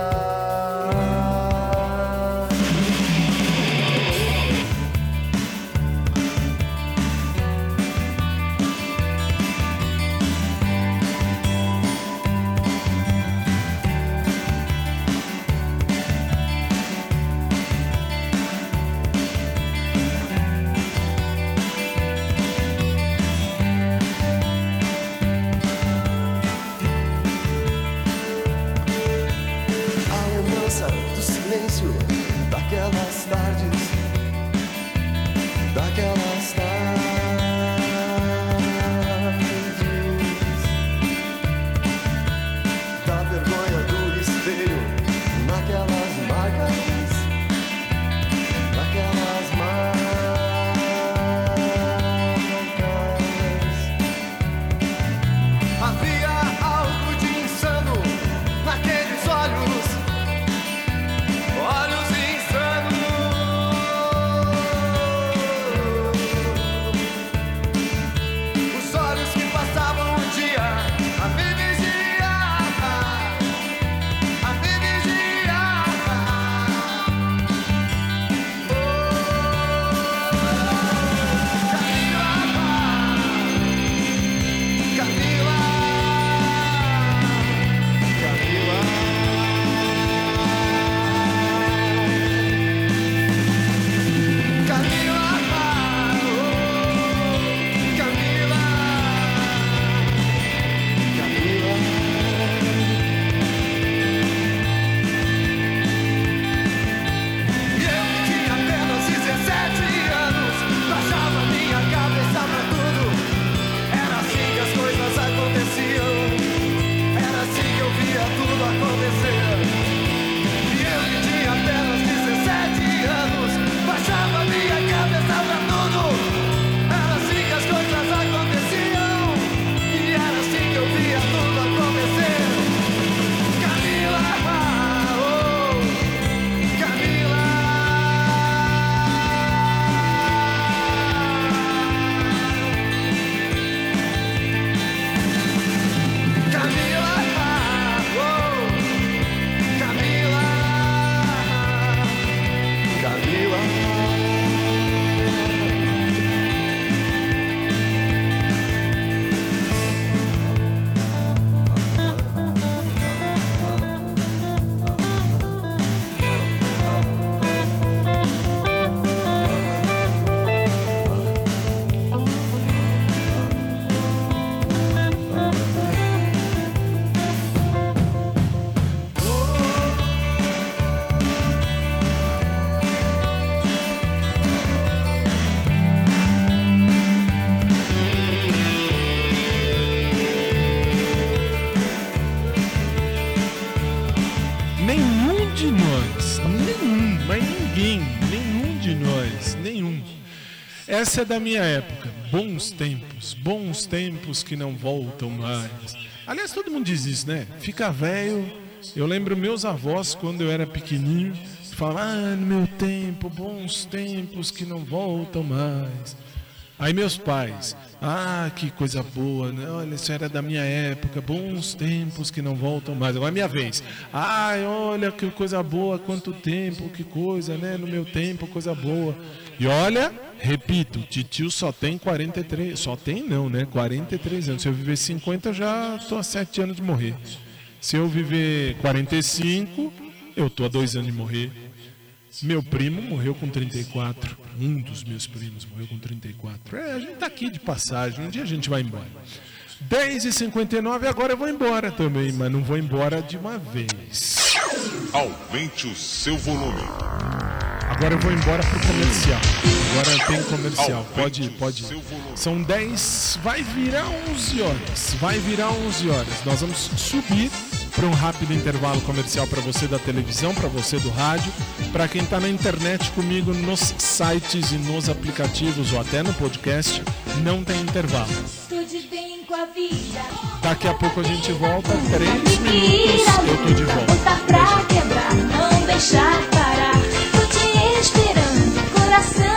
Essa é da minha época. Bons tempos, bons tempos que não voltam mais. Aliás, todo mundo diz isso, né? Fica velho. Eu lembro meus avós quando eu era pequenininho, falavam: "Ah, meu tempo, bons tempos que não voltam mais". Aí meus pais, ah, que coisa boa, né? Olha, isso era da minha época, bons tempos que não voltam mais. Agora é minha vez. Ai, olha que coisa boa, quanto tempo, que coisa, né? No meu tempo, coisa boa. E olha, repito, titio só tem 43, só tem não, né? 43 anos. Se eu viver 50, eu já tô a 7 anos de morrer. Se eu viver 45, eu tô a 2 anos de morrer. Meu primo morreu com 34. Um dos meus primos morreu com 34. É, a gente tá aqui de passagem. Um dia a gente vai embora. 10h59, agora eu vou embora também, mas não vou embora de uma vez. Aumente o seu volume. Agora eu vou embora pro comercial. Agora tem comercial. Pode, pode. São 10, vai virar 11 horas. Vai virar 11 horas. Nós vamos subir para um rápido intervalo comercial para você da televisão, para você do rádio, para quem está na internet comigo nos sites e nos aplicativos ou até no podcast, não tem intervalo. Daqui a pouco a gente volta, 3 minutos, eu tô de volta. Botar pra quebrar, não deixar parar. Tô te esperando, coração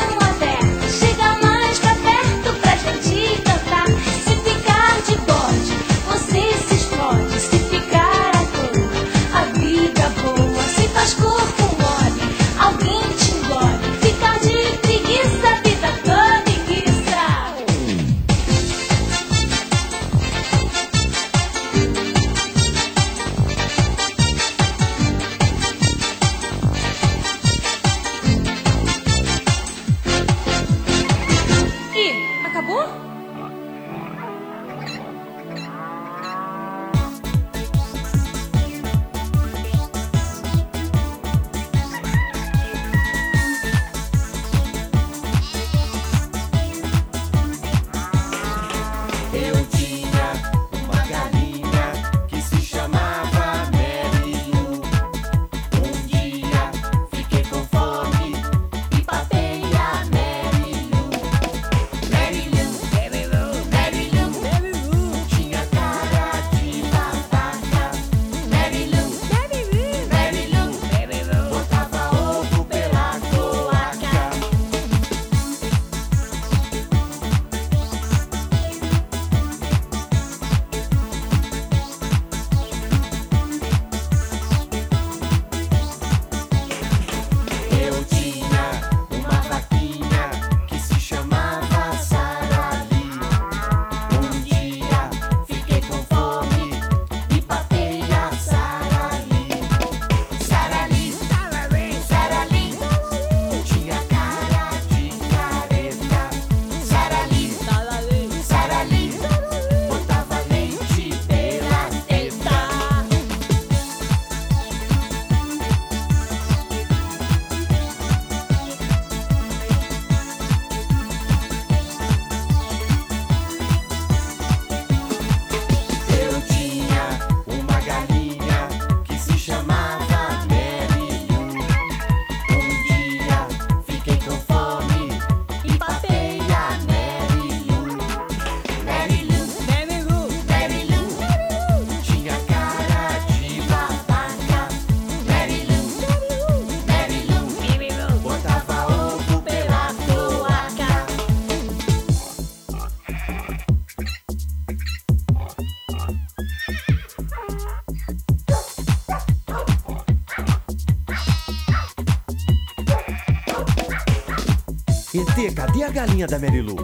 ET, cadê a galinha da Mary Lou?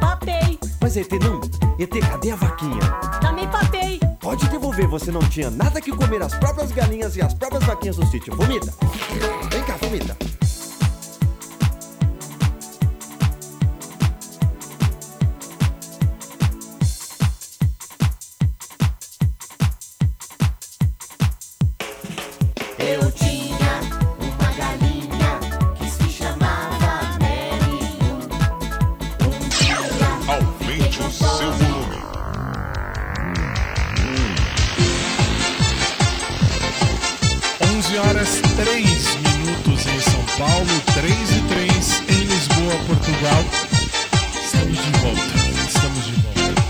Patei, Mas ET não. ET, cadê a vaquinha? também patei. Pode devolver, você não tinha nada que comer as próprias galinhas e as próprias vaquinhas do sítio. Vomita. Vem cá, vomita. horas 3 minutos em São Paulo, 3 e 3 em Lisboa, Portugal. Estamos de volta, estamos de volta.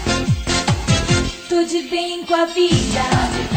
Tudo bem com a vida.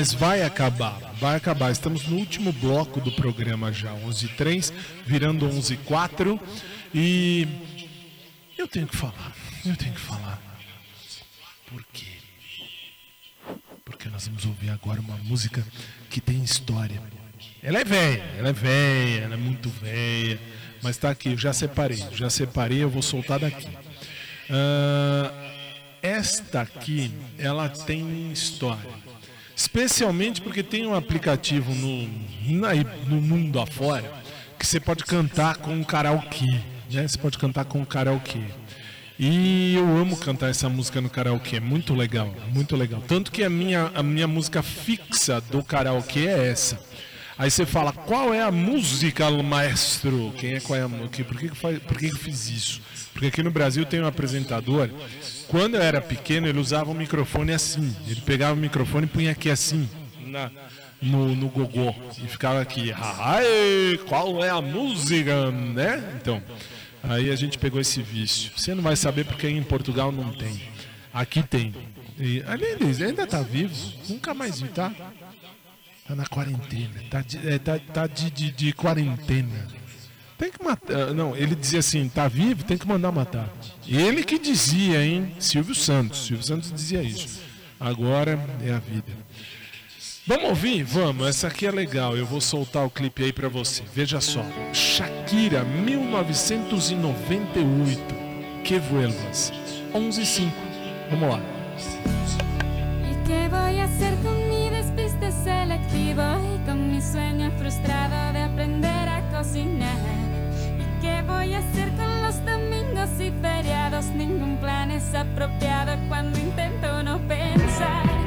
Mas vai acabar. Vai acabar. Estamos no último bloco do programa já, 11 h 03 virando 11 h 04 E eu tenho que falar. Eu tenho que falar. Por quê? Porque nós vamos ouvir agora uma música que tem história. Ela é velha, ela é velha, ela é muito velha. Mas tá aqui, já separei. Já separei, eu vou soltar daqui. Ah, esta aqui, ela tem história. Especialmente porque tem um aplicativo no, na- no mundo afora que você pode cantar com um karaokê. Né? Você pode cantar com um karaokê. E eu amo cantar essa música no karaokê, é muito legal, muito legal. Tanto que a minha, a minha música fixa do karaokê é essa. Aí você fala, qual é a música, maestro? Quem é qual é a música? Por que, por que eu fiz isso? Porque aqui no Brasil tem um apresentador. Quando eu era pequeno, ele usava o microfone assim. Ele pegava o microfone e punha aqui assim, na, no, no gogó. E ficava aqui, ai, qual é a música, né? Então, aí a gente pegou esse vício. Você não vai saber porque em Portugal não tem. Aqui tem. E, aliás, ainda tá vivo. Nunca mais vi, tá? Tá na quarentena. Tá de, é, tá, tá de, de, de quarentena. Tem que matar. Não, ele dizia assim: tá vivo, tem que mandar matar. Ele que dizia, hein? Silvio Santos. Silvio Santos dizia isso. Agora é a vida. Vamos ouvir? Vamos. Essa aqui é legal. Eu vou soltar o clipe aí pra você. Veja só. Shakira, 1998. Que vuelvas. 11 5. Vamos lá. ¿Y qué voy a hacer con mi despiste selectivo y con mi sueño frustrado de aprender a cocinar? ¿Y qué voy a hacer con los domingos y feriados? Ningún plan es apropiado cuando intento no pensar.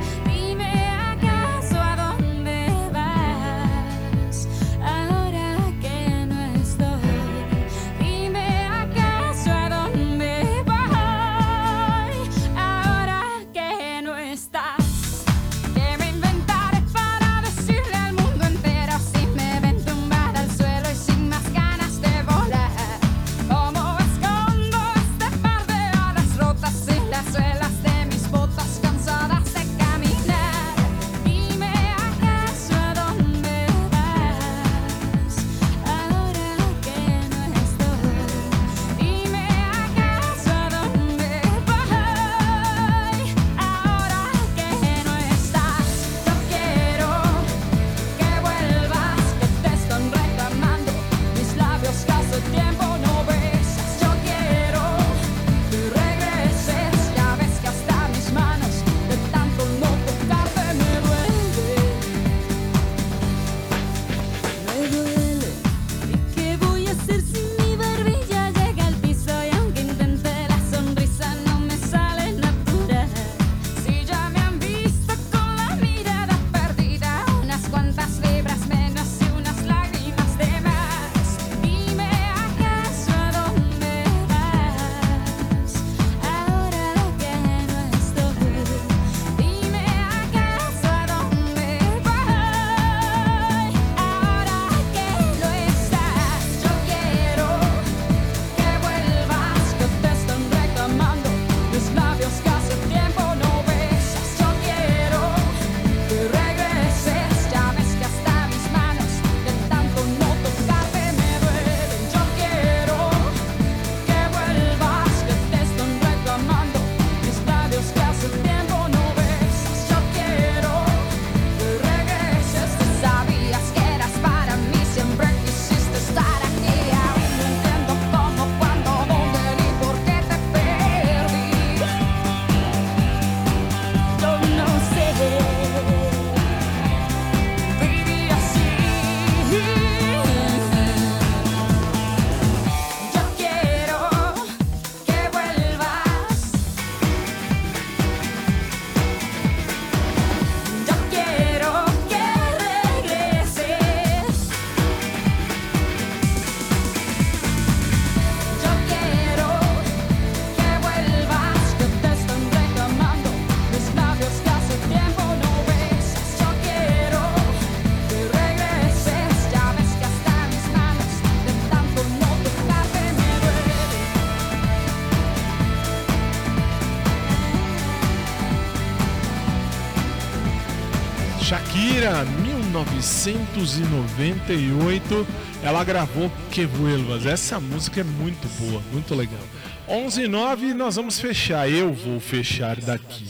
1998 ela gravou Que Vuelvas. Essa música é muito boa, muito legal. 11 e 9 nós vamos fechar. Eu vou fechar daqui.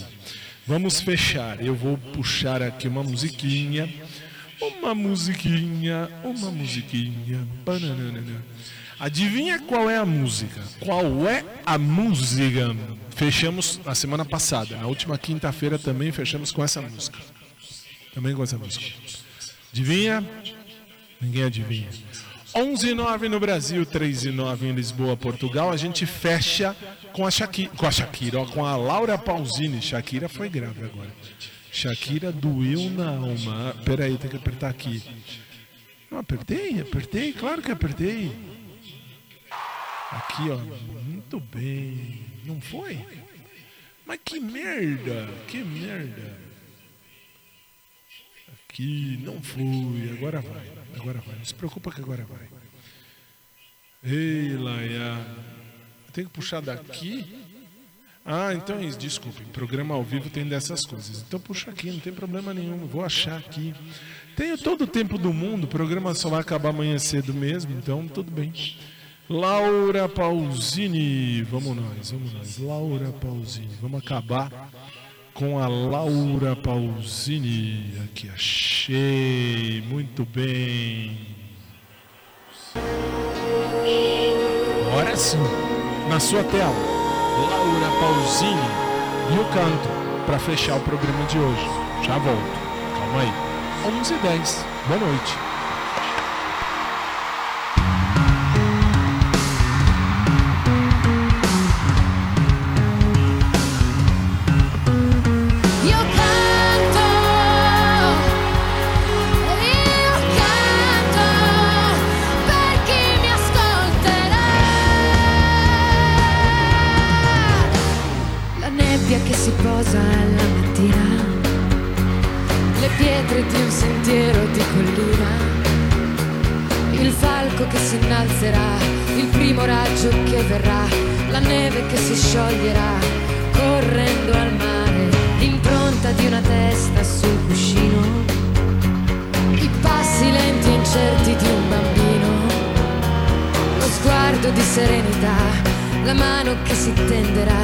Vamos fechar. Eu vou puxar aqui uma musiquinha. Uma musiquinha, uma musiquinha. Bananana. Adivinha qual é a música? Qual é a música? Fechamos na semana passada. Na última quinta-feira também fechamos com essa música. Também com essa música. Adivinha? Ninguém adivinha. 11 e 9 no Brasil, 3 e 9 em Lisboa, Portugal. A gente fecha com a Shakira, com a Shakira, ó, com a Laura Pausini. Shakira foi grave agora. Shakira doeu na alma. Peraí, tem que apertar aqui. Não apertei, apertei, claro que apertei. Aqui, ó. Muito bem. Não foi? Mas que merda, que merda. Aqui, não foi. Agora vai, agora vai. Não se preocupa que agora vai. Ei, Laia. Tem que puxar daqui? Ah, então é isso. Desculpe. Programa ao vivo tem dessas coisas. Então puxa aqui, não tem problema nenhum. Vou achar aqui. Tenho todo o tempo do mundo. O programa só vai acabar amanhã cedo mesmo. Então tudo bem. Laura Pausini. Vamos nós, vamos nós. Laura Pausini. Vamos acabar com a Laura Pausini. Aqui achei. Muito bem. Agora sim, na sua tela, Laura Pausini e o canto para fechar o programa de hoje. Já volto. Calma aí. 11 h 10 Boa noite. Che si tenderà,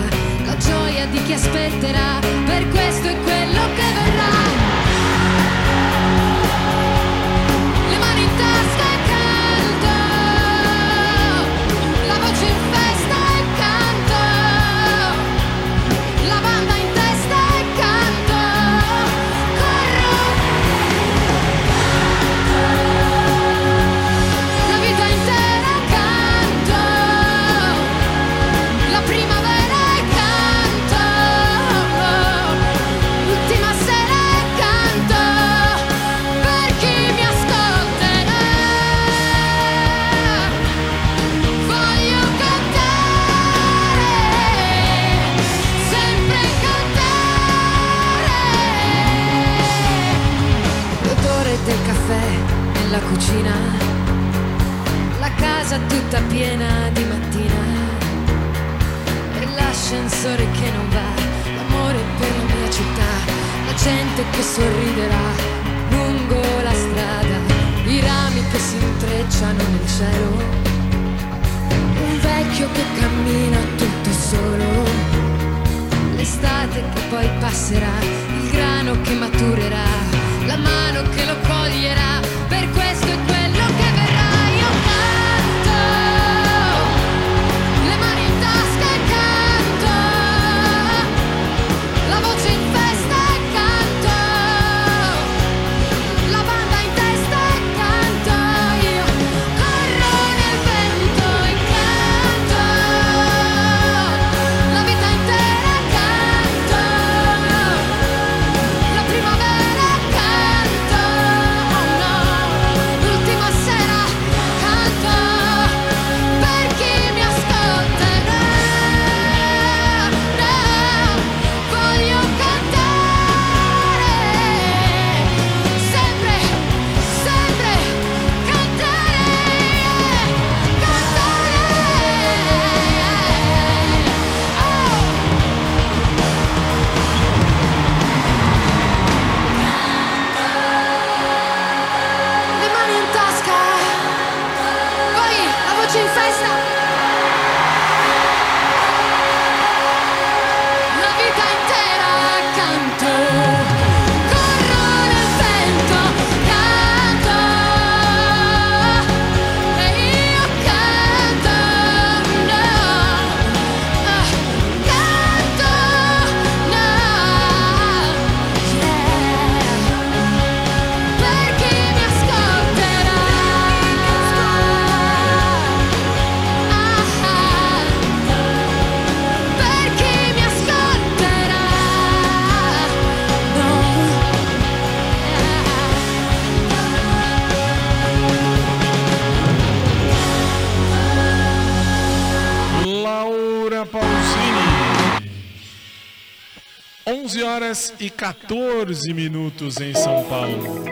14 minutos em São Paulo.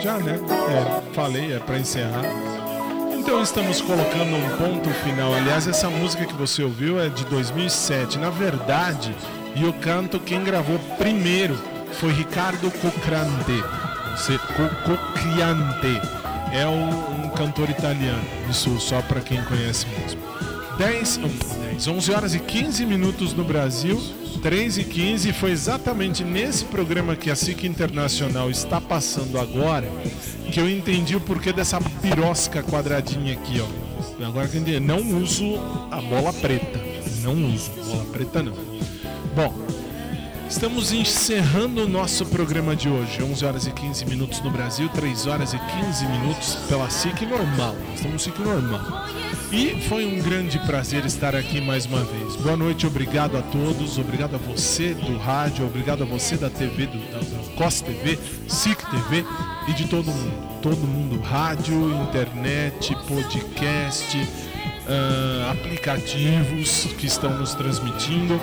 Já, né? É, falei, é para encerrar. Então estamos colocando um ponto final. Aliás, essa música que você ouviu é de 2007. Na verdade, e o canto quem gravou primeiro foi Ricardo Cocrante. Você- Co- Cocchiante. É um, um cantor italiano. Isso só para quem conhece mesmo. 10, hum, 10, 11 horas e 15 minutos no Brasil, 3 e 15. Foi exatamente nesse programa que a SIC Internacional está passando agora que eu entendi o porquê dessa pirosca quadradinha aqui, ó. Agora que eu entendi, não uso a bola preta. Não uso bola preta, não. Bom, Estamos encerrando o nosso programa de hoje. 11 horas e 15 minutos no Brasil, 3 horas e 15 minutos pela SIC normal. Estamos no SIC normal. E foi um grande prazer estar aqui mais uma vez. Boa noite, obrigado a todos, obrigado a você do rádio, obrigado a você da TV, do, da, da COS TV, SIC TV e de todo mundo. Todo mundo, rádio, internet, podcast, ah, aplicativos que estão nos transmitindo.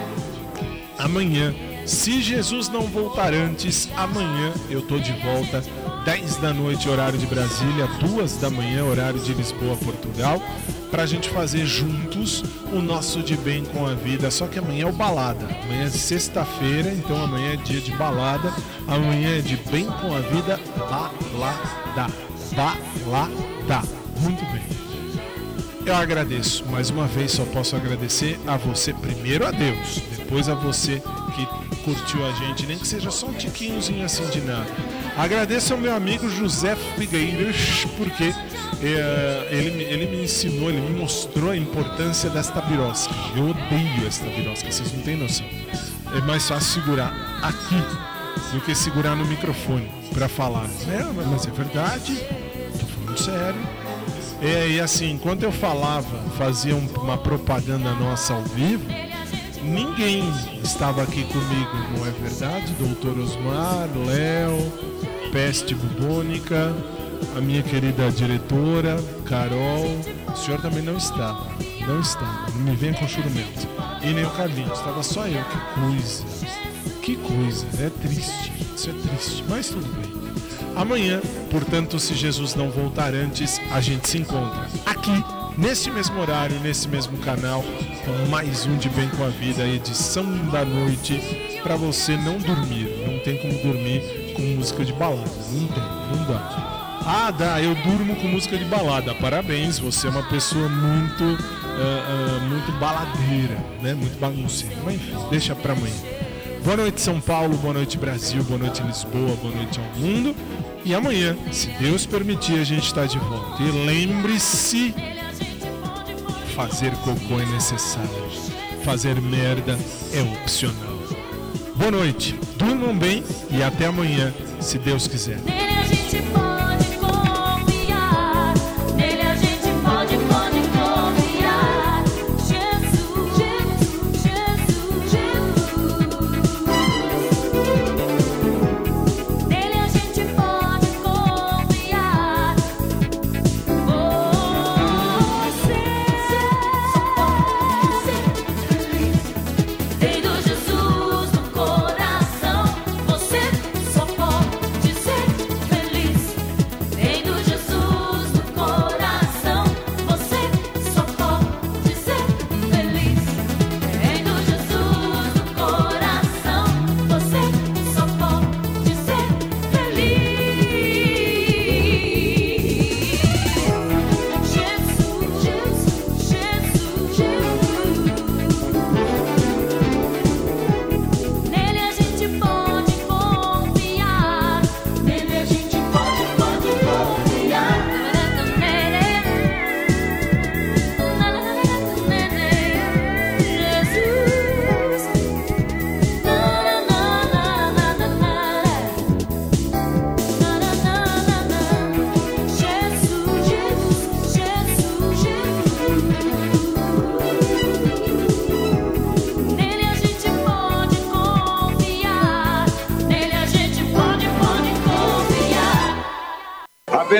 Amanhã, se Jesus não voltar antes, amanhã eu tô de volta, 10 da noite, horário de Brasília, 2 da manhã, horário de Lisboa, Portugal, pra gente fazer juntos o nosso de bem com a vida. Só que amanhã é o balada. Amanhã é sexta-feira, então amanhã é dia de balada. Amanhã é de bem com a vida, balada. Balada. Muito bem. Eu agradeço mais uma vez, só posso agradecer a você primeiro a Deus, depois a você que curtiu a gente, nem que seja só um tiquinhozinho assim de nada. Agradeço ao meu amigo José Figueiras, porque eh, ele, ele me ensinou, ele me mostrou a importância desta birosca. Eu odeio esta birosca, vocês não têm noção. É mais fácil segurar aqui do que segurar no microfone para falar. É, mas é verdade, tô falando sério. É, e assim, enquanto eu falava, fazia um- uma propaganda nossa ao vivo, ninguém estava aqui comigo, não é verdade? Doutor Osmar, Léo, Peste Bubônica, a minha querida diretora, Carol, o senhor também não estava, não estava, não me venha com churumento. E nem o Carlinhos, estava só eu, que coisa, que coisa, é triste, isso é triste, mas tudo bem. Amanhã, portanto, se Jesus não voltar antes, a gente se encontra aqui, nesse mesmo horário, nesse mesmo canal, com mais um de Bem com a Vida, edição da noite, para você não dormir. Não tem como dormir com música de balada. Não tem, não dá. Ah, dá, eu durmo com música de balada. Parabéns, você é uma pessoa muito, ah, ah, muito baladeira, né? Muito bagunceira. Mas enfim, deixa pra amanhã. Boa noite, São Paulo. Boa noite, Brasil. Boa noite, Lisboa. Boa noite ao mundo. E amanhã, se Deus permitir, a gente está de volta. E lembre-se: fazer cocô é necessário, fazer merda é opcional. Boa noite, durmam bem e até amanhã, se Deus quiser.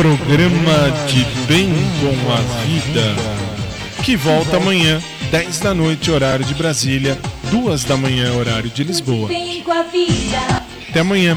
programa de Bem com a Vida, que volta amanhã, 10 da noite, horário de Brasília, 2 da manhã, horário de Lisboa. Até amanhã.